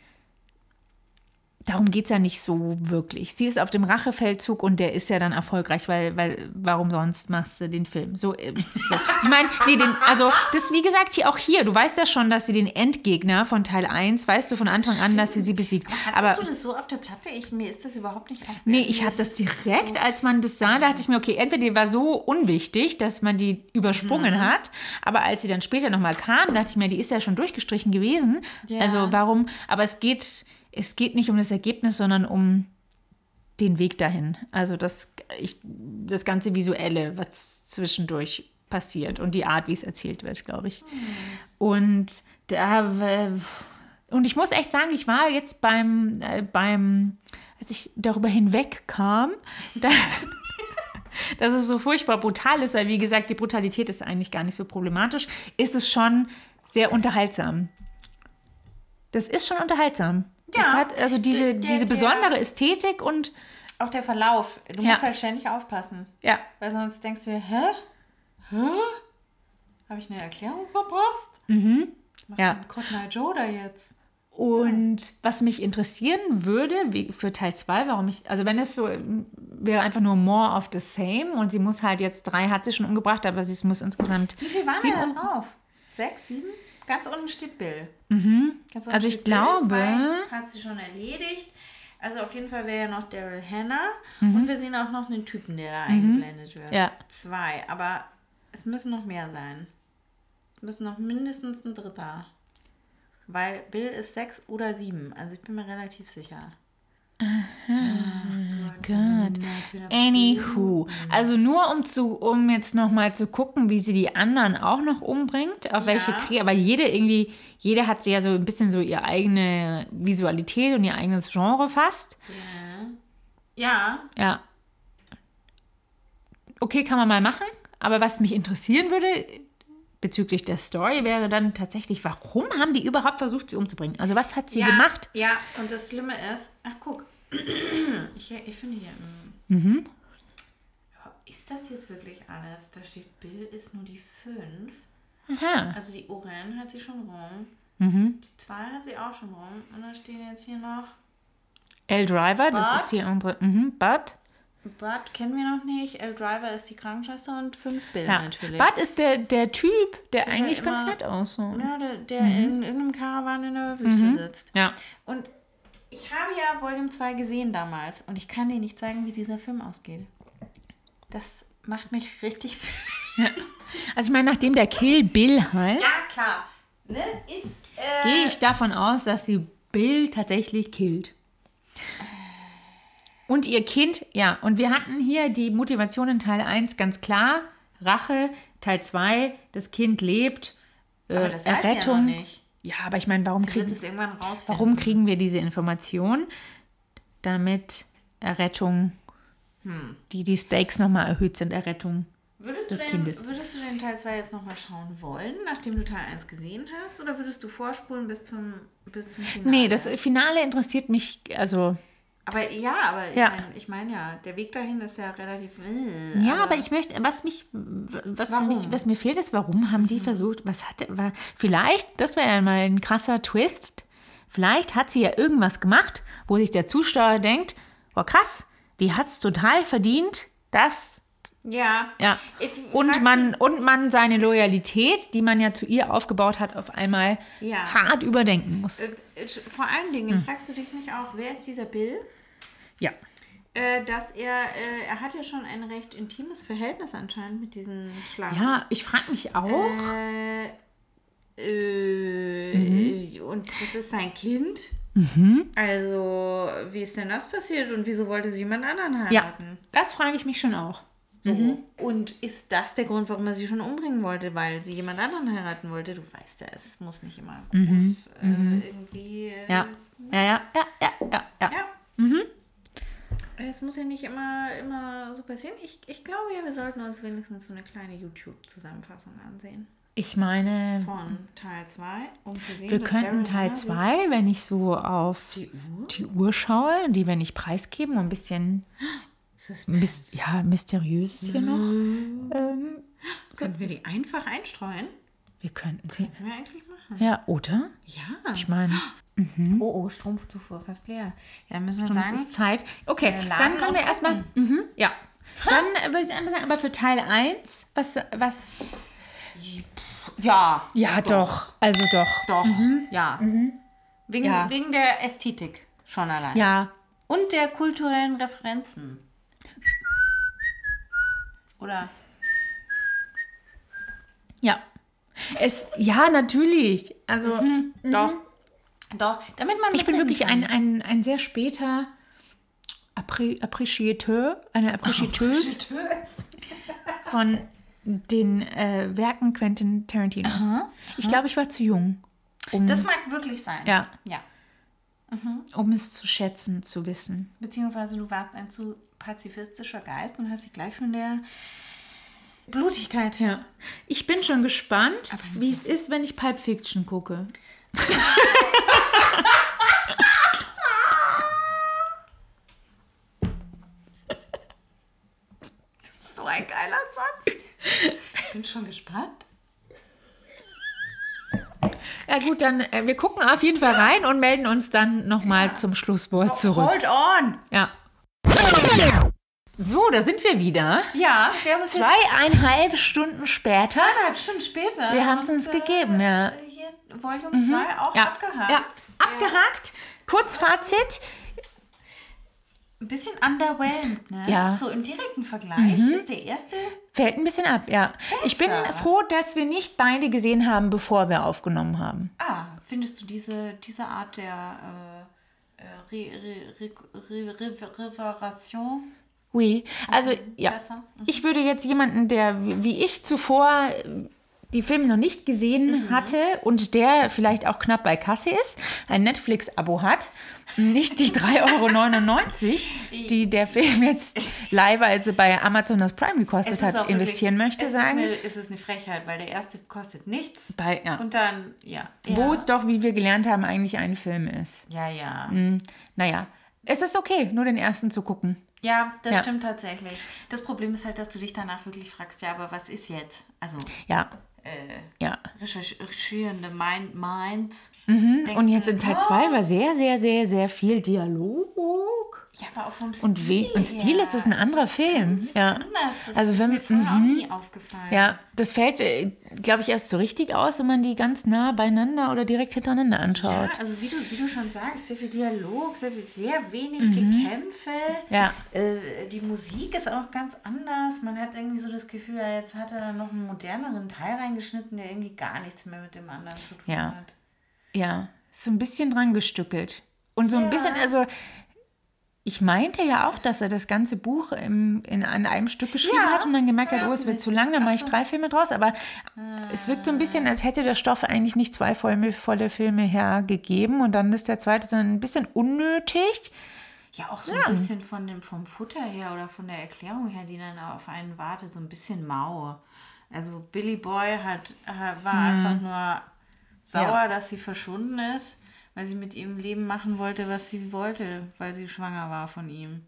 darum geht es ja nicht so wirklich. Sie ist auf dem Rachefeldzug und der ist ja dann erfolgreich, weil, weil warum sonst machst du den Film? So, ähm, so. Ich meine, nee, den, also das wie gesagt hier auch hier, du weißt ja schon, dass sie den Endgegner von Teil 1, weißt du von Anfang an, dass sie sie besiegt. Hattest Aber du das so auf der Platte? Ich, mir ist das überhaupt nicht aufgefallen. Nee, ich habe das direkt, als man das sah, dachte ich mir, okay, entweder die war so unwichtig, dass man die übersprungen Mhm. hat, aber als sie dann später nochmal kam, dachte ich mir, die ist ja schon durchgestrichen gewesen. Ja. Also warum, aber es geht, es geht nicht um das Ergebnis, sondern um den Weg dahin. Also das, ich, das ganze Visuelle, was zwischendurch passiert und die Art, wie es erzählt wird, glaube ich. Und da, äh, und ich muss echt sagen, ich war jetzt beim, äh, beim, als ich darüber hinwegkam, da, dass es so furchtbar brutal ist, weil wie gesagt, die Brutalität ist eigentlich gar nicht so problematisch, ist es schon sehr unterhaltsam. Das ist schon unterhaltsam. Das Ja. hat also diese, Der- diese besondere Ästhetik und Auch der Verlauf. Du Ja. musst halt ständig aufpassen. ja, Weil sonst denkst du, hä? Hä? Habe ich eine Erklärung verpasst? Mhm. ja. Cotton Eye Joe da jetzt? Und was mich interessieren würde, wie für Teil 2, warum ich, also wenn es so wäre einfach nur more of the same und sie muss halt jetzt drei hat sie schon umgebracht, aber sie muss insgesamt Wie viel waren sieben da drauf? Sechs, sieben? Ganz unten steht Bill. Unten Also ich glaube- Zwei hat sie schon erledigt. Also auf jeden Fall wäre ja noch Daryl Hannah. Mhm. Und wir sehen auch noch einen Typen, der da eingeblendet wird. Ja. Zwei. Aber es müssen noch mehr sein. Es müssen noch mindestens ein dritter. Weil Bill ist sechs oder sieben. Also ich bin mir relativ sicher. Gott. Anywho, also nur um zu, um jetzt noch mal zu gucken, wie sie die anderen auch noch umbringt, auf welche Ja. Kriege, aber jede irgendwie, jede hat sie ja so ein bisschen so ihre eigene Visualität und ihr eigenes Genre fast. Ja. Ja. Okay, kann man mal machen. Aber was mich interessieren würde bezüglich der Story wäre dann tatsächlich, warum haben die überhaupt versucht, sie umzubringen? Also was hat sie ja, gemacht? Ja, und das Schlimme ist, ach guck, ich, ich finde hier, mm, Ja, ist das jetzt wirklich alles? Da steht, Bill ist nur die 5. Aha. Also die Oren hat sie schon rum. Mhm. Die 2 hat sie auch schon rum. Und dann stehen jetzt hier noch, L Driver, das ist hier unsere. Mhm, Bud. Bud kennen wir noch nicht, L. Driver ist die Krankenschwester und 5 Bill Ja. natürlich. Bud ist der, der Typ, der, Der eigentlich ganz immer- nett aussieht. ja, der, der in irgendeinem Karawan in der Wüste sitzt. Ja. Und ich habe ja Volume 2 gesehen damals und ich kann dir nicht sagen, wie dieser Film ausgeht. Das macht mich richtig Also ich meine, nachdem der Kill Bill heißt, Ja, klar. Ne? Ist. Äh, gehe ich davon aus, dass sie Bill tatsächlich killt. Und ihr Kind, ja, und wir hatten hier die Motivation in Teil 1 ganz klar, Rache, Teil 2, das Kind lebt, äh, Aber das weiß sie ja noch Errettung. nicht. Ja, aber ich meine, warum kriegen, warum kriegen wir diese Information? Damit Errettung, Hm. die die Stakes nochmal erhöht sind, Errettung. Würdest du, des denn, Kindes. würdest du den Teil 2 jetzt nochmal schauen wollen, nachdem du Teil 1 gesehen hast? Oder würdest du vorspulen bis zum, bis zum Finale? Nee, das Finale interessiert mich, also, Aber ja, aber Ja. ich meine ich mein ja, der Weg dahin ist ja relativ. Äh, ja, aber ich möchte, was mich, was, Warum? mich, was mir fehlt, ist, warum haben die versucht, was hat, war, vielleicht, das wäre ja mal ein krasser Twist, vielleicht hat sie ja irgendwas gemacht, wo sich der Zuschauer denkt, oh krass, die hat es total verdient, dass Ja. Ja. Und man, und man seine Loyalität, die man ja zu ihr aufgebaut hat, auf einmal Ja. hart überdenken muss. Du, äh, vor allen Dingen fragst du dich nicht auch, wer ist dieser Bill? Ja. Äh, dass er, äh, er hat ja schon ein recht intimes Verhältnis anscheinend mit diesen Schlangen. Ja, ich frage mich auch. Äh, äh, Mhm. Und das ist sein Kind. Also, wie ist denn das passiert und wieso wollte sie jemand anderen Ja, heiraten? das frage ich mich schon auch. So. Und ist das der Grund, warum er sie schon umbringen wollte, weil sie jemand anderen heiraten wollte? Du weißt ja, es muss nicht immer groß äh, irgendwie. Äh, Mhm. Ja. Ja, ja, ja, ja, ja, ja. Ja. Es muss ja nicht immer, immer so passieren. Ich, ich glaube ja, wir sollten uns wenigstens so eine kleine YouTube-Zusammenfassung ansehen. Ich meine, Von Teil 2, um zu sehen, wir könnten Teil Hannah 2, wenn ich so auf Die Uhr? die Uhr schaue, die wir nicht preisgeben, ein bisschen Mys ja, mysteriöses hier noch. Ähm, Könnten wir die einfach einstreuen? wir könnten sie. Können wir eigentlich machen. Ja, oder? Ja. Ich meine, Oh, oh, Strumpfzufuhr fast leer. Ja, dann müssen wir es sagen, ist Zeit. Okay, dann können wir erstmal. Mhm, ja. Dann äh, würde ich einfach sagen, aber für Teil 1, was, was. ja, Ja, doch. Also doch. doch, ja. Wegen, Ja. wegen der Ästhetik schon allein. Ja. Und der kulturellen Referenzen. Oder? Ja. Es, ja, natürlich. Also, Doch. Doch, damit man ich bin wirklich ein, ein, ein sehr später Appré Appreciateur, eine Appreciateuse von den äh, Werken Quentin Tarantinos. Ich glaube, ich war zu jung, um, Das mag wirklich sein. ja, Ja. um es zu schätzen, zu wissen. Beziehungsweise du warst ein zu pazifistischer Geist und hast dich gleich von der Blutigkeit. Ja. Ich bin schon gespannt, wie es ist, wenn ich Pulp Fiction gucke. So ein geiler Satz. Ich bin schon gespannt. Ja gut, dann äh, wir gucken auf jeden Fall rein und melden uns dann nochmal zum Schlusswort zurück. Hold on. Ja. So, da sind wir wieder. Ja, wir haben es Zweieinhalb Stunden später. zweieinhalb Stunden später. Wir haben es uns und, gegeben, ja. äh, Hier Volume 2 auch Ja, abgehakt. ja, abgehakt. Kurzfazit. Ein bisschen underwhelmed, ne? Ja. Mhm. So im direkten Vergleich ist der erste. Fällt ein bisschen ab, ja. Ich bin Besser. froh, dass wir nicht beide gesehen haben, bevor wir aufgenommen haben. Ah, findest du diese, diese Art der äh, äh, Re, Re, Re, Reveration Oui. Also, ja. besser? Ich würde jetzt jemanden, der wie ich zuvor die Filme noch nicht gesehen hatte und der vielleicht auch knapp bei Kasse ist, ein Netflix-Abo hat, nicht die 3,99 Euro, die der Film jetzt leihweise bei Amazon das Prime gekostet hat, auch wirklich- investieren möchte, es sagen. Ist eine, es ist eine Frechheit, weil der erste kostet nichts. Bei, ja. Und dann, ja. Wo ja. es doch, wie wir gelernt haben, eigentlich ein Film ist. Ja, ja. Naja, es ist okay, nur den ersten zu gucken. Ja, das Ja. stimmt tatsächlich. Das Problem ist halt, dass du dich danach wirklich fragst, ja, aber was ist jetzt? Also, Ja, äh, ja. recherchierende Mind Minds. Und denken, jetzt in Teil oh, 2 war sehr, sehr, sehr, sehr viel Dialog. Ja, aber auch vom Stil Und we und Stil her. ist es ein anderer Film. Ja. Anders. Das Also ist wenn- mir vorher auch mhm. nie aufgefallen. Ja, das fällt, glaube ich, erst so richtig aus, wenn man die ganz nah beieinander oder direkt hintereinander Ja, anschaut. also wie du, wie du schon sagst, sehr viel Dialog, sehr, viel, sehr wenig Gekämpfe. Mhm. Ja. Äh, die Musik ist auch ganz anders. Man hat irgendwie so das Gefühl, ja, jetzt hat er noch einen moderneren Teil reingeschnitten, der irgendwie gar nichts mehr mit dem anderen zu tun Ja. hat. Ja, so ein bisschen dran gestückelt. Und so ein Ja. bisschen, also Ich meinte ja auch, dass er das ganze Buch im, in, an einem Stück geschrieben Ja. hat und dann gemerkt hat, Ja, oh, es wird zu lang, dann Ach mache ich drei Filme draus. Aber es wirkt so ein bisschen, als hätte der Stoff eigentlich nicht zwei volle, volle Filme hergegeben und dann ist der zweite so ein bisschen unnötig. Ja, auch so ein bisschen von dem, vom Futter her oder von der Erklärung her, die dann auf einen wartet, so ein bisschen mau. Also Billy Boy hat, hat- war einfach nur sauer, Ja. dass sie verschwunden ist, weil sie mit ihm Leben machen wollte, was sie wollte, weil sie schwanger war von ihm.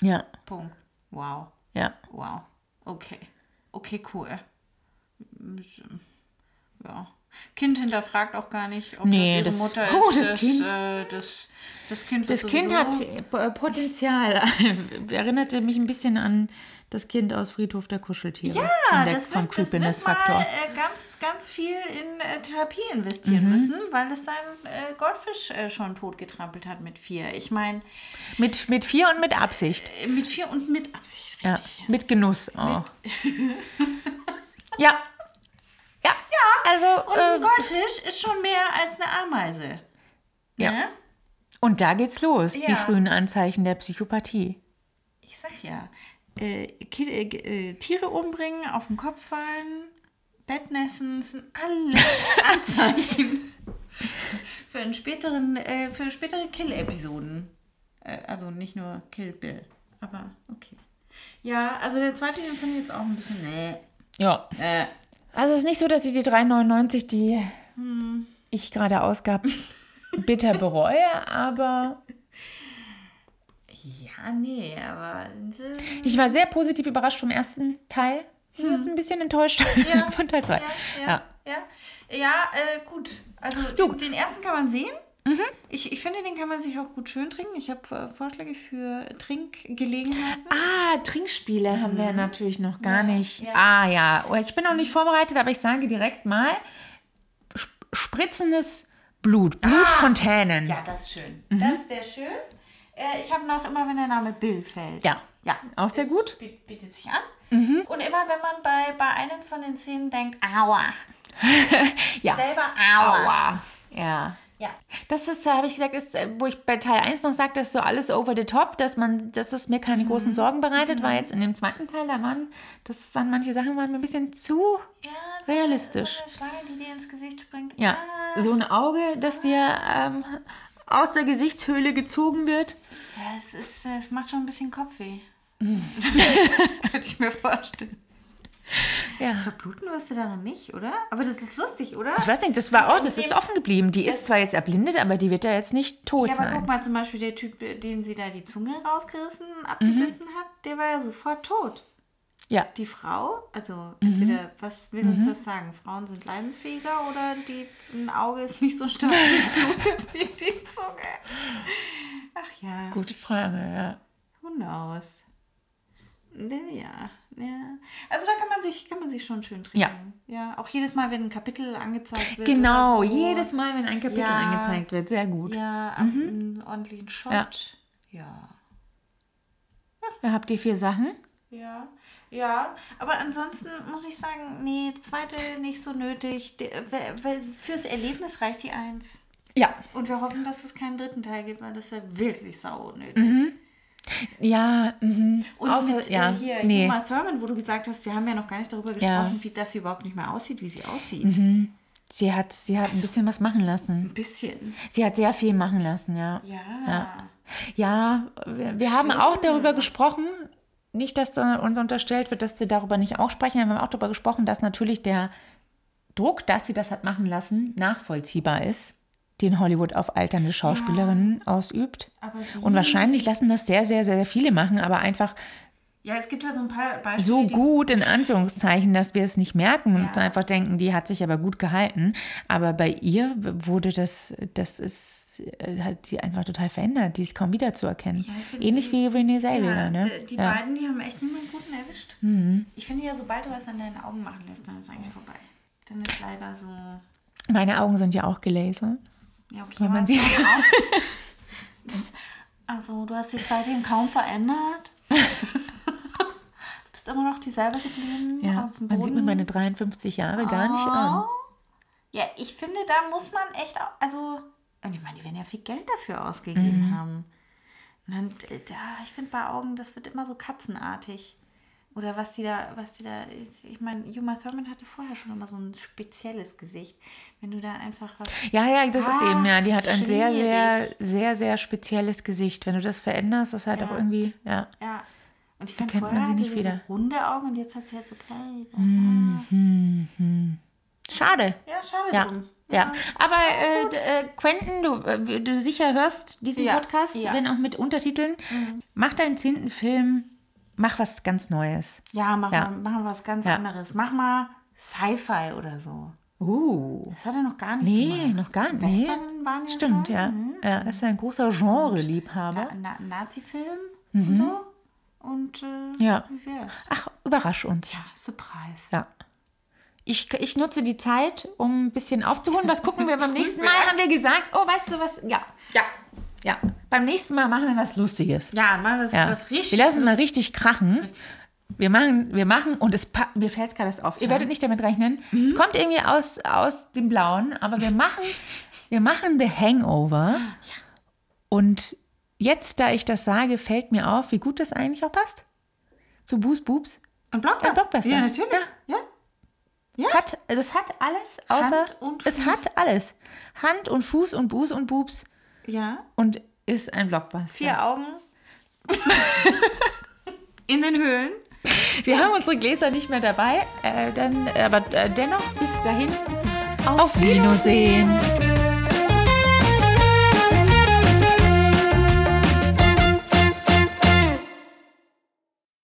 Ja, Punkt. Wow. ja. Wow. Okay. Okay, cool. Ja. Kind hinterfragt auch gar nicht, ob Nee, das ihre das- Mutter ist. oh, das Kind. Äh, das, das Kind Das Kind hat äh, Potenzial. Erinnerte mich ein bisschen an das Kind aus Friedhof der Kuscheltiere. Ja, das vom wird, das wird mal äh, ganz, ganz viel in äh, Therapie investieren Mhm. müssen, weil es seinen äh, Goldfisch äh, schon totgetrampelt hat mit vier. Ich meine, Mit, mit vier und mit Absicht. äh, mit vier und mit Absicht, Ja, richtig. mit Genuss auch. ja. Ja. Also, Und ein äh, Goldfisch ist schon mehr als eine Ameise. Ja. Ne? und da geht's los, die Ja. frühen Anzeichen der Psychopathie. Ich sag ja, äh, äh, äh, Tiere umbringen, auf den Kopf fallen, Bettnässen sind alle Anzeichen für, einen späteren, äh, für spätere Kill-Episoden. Äh, also nicht nur Kill Bill, aber okay. Ja, also der zweite, den fand ich jetzt auch ein bisschen, nee. Ja. Äh, Also es ist nicht so, dass ich die 3,99, die ich gerade ausgab, bitter bereue, aber ja, nee, aber. ich war sehr positiv überrascht vom ersten Teil. Ich bin jetzt ein bisschen enttäuscht Ja. von Teil 2. Ja, ja, ja. Ja, äh, gut. Also den, den ersten kann man sehen. Mhm. Ich, ich finde, den kann man sich auch gut schön trinken. Ich habe äh, Vorschläge für Trinkgelegenheiten. Ah, Trinkspiele haben wir natürlich noch gar nicht. ja. Ah ja, Oh, ich bin noch nicht vorbereitet, aber ich sage direkt mal, sp- spritzendes Blut, Blutfontänen. Ja, das ist schön. Das ist sehr schön. Äh, ich habe noch immer, wenn der Name Bill fällt. Ja. Ja. Auch sehr gut. biet- Bietet sich an. Und immer, wenn man bei, bei einem von den Szenen denkt, aua. Ja. Selber aua. Aua. Ja. Ja. Das ist, habe ich gesagt, ist, äh, wo ich bei Teil 1 noch sagte, ist so alles over the top, dass man, dass es mir keine großen Sorgen bereitet, war jetzt in dem zweiten Teil, da waren, das waren manche Sachen waren mir ein bisschen zu, Ja, Realistisch. So eine Schlange, die dir ins Gesicht springt. ja, Ah. so ein Auge, das dir ähm, aus der Gesichtshöhle gezogen wird. Ja, es, ist, äh, es macht schon ein bisschen Kopfweh. Könnte ich mir vorstellen. Ja. Verbluten wirst du daran nicht, oder? Aber das ist lustig, oder? Ich weiß nicht, das war auch, das Dem- ist offen geblieben. Die ist zwar jetzt erblindet, aber die wird ja jetzt nicht tot Ja, aber sein. guck mal, zum Beispiel der Typ, dem sie da die Zunge rausgerissen, abgebissen hat, der war ja sofort tot. Ja, Die Frau, also entweder, was will uns das sagen? Frauen sind leidensfähiger oder die, ein Auge ist nicht so stark geblutet wie die Zunge? Ach ja, gute Frage, ja. who knows? Ja, ja. Also da kann man sich, kann man sich schon schön trinken. Ja. Ja, auch jedes Mal, wenn ein Kapitel angezeigt wird. Genau, so. jedes Mal, wenn ein Kapitel Ja. angezeigt wird, sehr gut. Ja, ab einen ordentlichen Shot. Ja. ja. Da habt ihr vier Sachen. Ja, ja, aber ansonsten muss ich sagen, nee, zweite nicht so nötig. Fürs Erlebnis reicht die Eins. Ja. Und wir hoffen, dass es keinen dritten Teil gibt, weil das wäre wirklich sau nötig. Ja, mhm. Und Außer, mit ja, äh, hier nee. Uma Thurman, wo du gesagt hast, wir haben ja noch gar nicht darüber Ja. gesprochen, wie dass sie überhaupt nicht mehr aussieht, wie sie aussieht. Sie hat, sie hat ein bisschen was machen lassen. Ein bisschen. Sie hat sehr viel machen lassen, ja. Ja. Ja. Ja, wir, wir haben auch darüber gesprochen, nicht, dass da uns unterstellt wird, dass wir darüber nicht auch sprechen, wir haben auch darüber gesprochen, dass natürlich der Druck, dass sie das hat machen lassen, nachvollziehbar ist, den Hollywood auf alternde Schauspielerinnen ausübt. Aber wie? Und wahrscheinlich lassen das sehr, sehr, sehr viele machen, aber einfach Ja, es gibt ja so ein paar Beispiele. so gut, in Anführungszeichen, dass wir es nicht merken und Ja. einfach denken, die hat sich aber gut gehalten. Aber bei ihr wurde das, das ist, äh, hat sie einfach total verändert. Die ist kaum wiederzuerkennen. Ja, ich finde Ähnlich wie Renee Zellweger, Ja, ne? die, die ja. Mhm. beiden, die haben echt niemanden guten erwischt. Ich finde ja, sobald du was an deinen Augen machen lässt, dann ist eigentlich vorbei. Dann ist leider so. Meine Augen sind ja auch gelasert. Ja, okay, Wenn man sieht. es auch- das, also, du hast dich seitdem kaum verändert. du bist immer noch dieselbe geblieben. Ja, man sieht mir meine 53 Jahre gar nicht an. Oh. Ja, ich finde, da muss man echt auch. Also, und ich meine, die werden ja viel Geld dafür ausgegeben Mhm. haben. Und dann, äh, ja, ich finde bei Augen, das wird immer so katzenartig. Oder was die da, was die da, ich meine, Uma Thurman hatte vorher schon immer so ein spezielles Gesicht. Wenn du da einfach was. Ja, ja, das ist Ah, eben, ja, die hat ein sehr, sehr, sehr, sehr spezielles Gesicht. Wenn du das veränderst, das halt Ja. auch irgendwie, ja. Ja. Und ich man vorher sie nicht wieder. so runde Augen und jetzt hat sie halt so kleine. Schade. Ja, schade Ja. drum. Ja, aber äh, äh, Quentin, du, äh, du sicher hörst diesen Ja, Podcast, ja. wenn auch mit Untertiteln. Mach deinen zehnten Film, mach was ganz Neues. Ja, mach, Ja. Mal, mach was ganz Ja. anderes. Mach mal Sci-Fi oder so. Uh. Das hat er noch gar nicht Nee, gemacht. noch gar nicht. Western waren ja Stimmt, schon. ja. Mhm. Er ist ein großer Genre-Liebhaber. Na, Na, Nazi-Film und so. Und äh, Mhm. Ja. wie wär's? Ach, überrasch uns. Ja, Surprise. Ja. Ich, ich nutze die Zeit, um ein bisschen aufzuholen. Was gucken wir beim nächsten Mal? Haben wir gesagt, oh, weißt du was? Ja, Ja. ja. Beim nächsten Mal machen wir was Lustiges. Ja, mal was, Ja. was richtig. wir lassen mal richtig krachen. Wir machen, wir machen und es mir fällt es gerade erst auf. Ihr werdet nicht damit rechnen. Mhm. Es kommt irgendwie aus, aus dem Blauen, aber wir machen, wir machen The Hangover. Und jetzt, da ich das sage, fällt mir auf, wie gut das eigentlich auch passt. Zu Boos Boobs. Und Blockbuster. Ja, Blockbuster. Ja, natürlich. Ja. Ja. Hat, das hat alles, außer Hand und es Fuß. hat alles. Hand und Fuß und Buß und Boobs Ja. und ist ein Blockbuster. Vier Augen. In den Höhlen. Wir haben unsere Gläser nicht mehr dabei, äh, dann, aber äh, dennoch bis dahin auf Wiedersehen.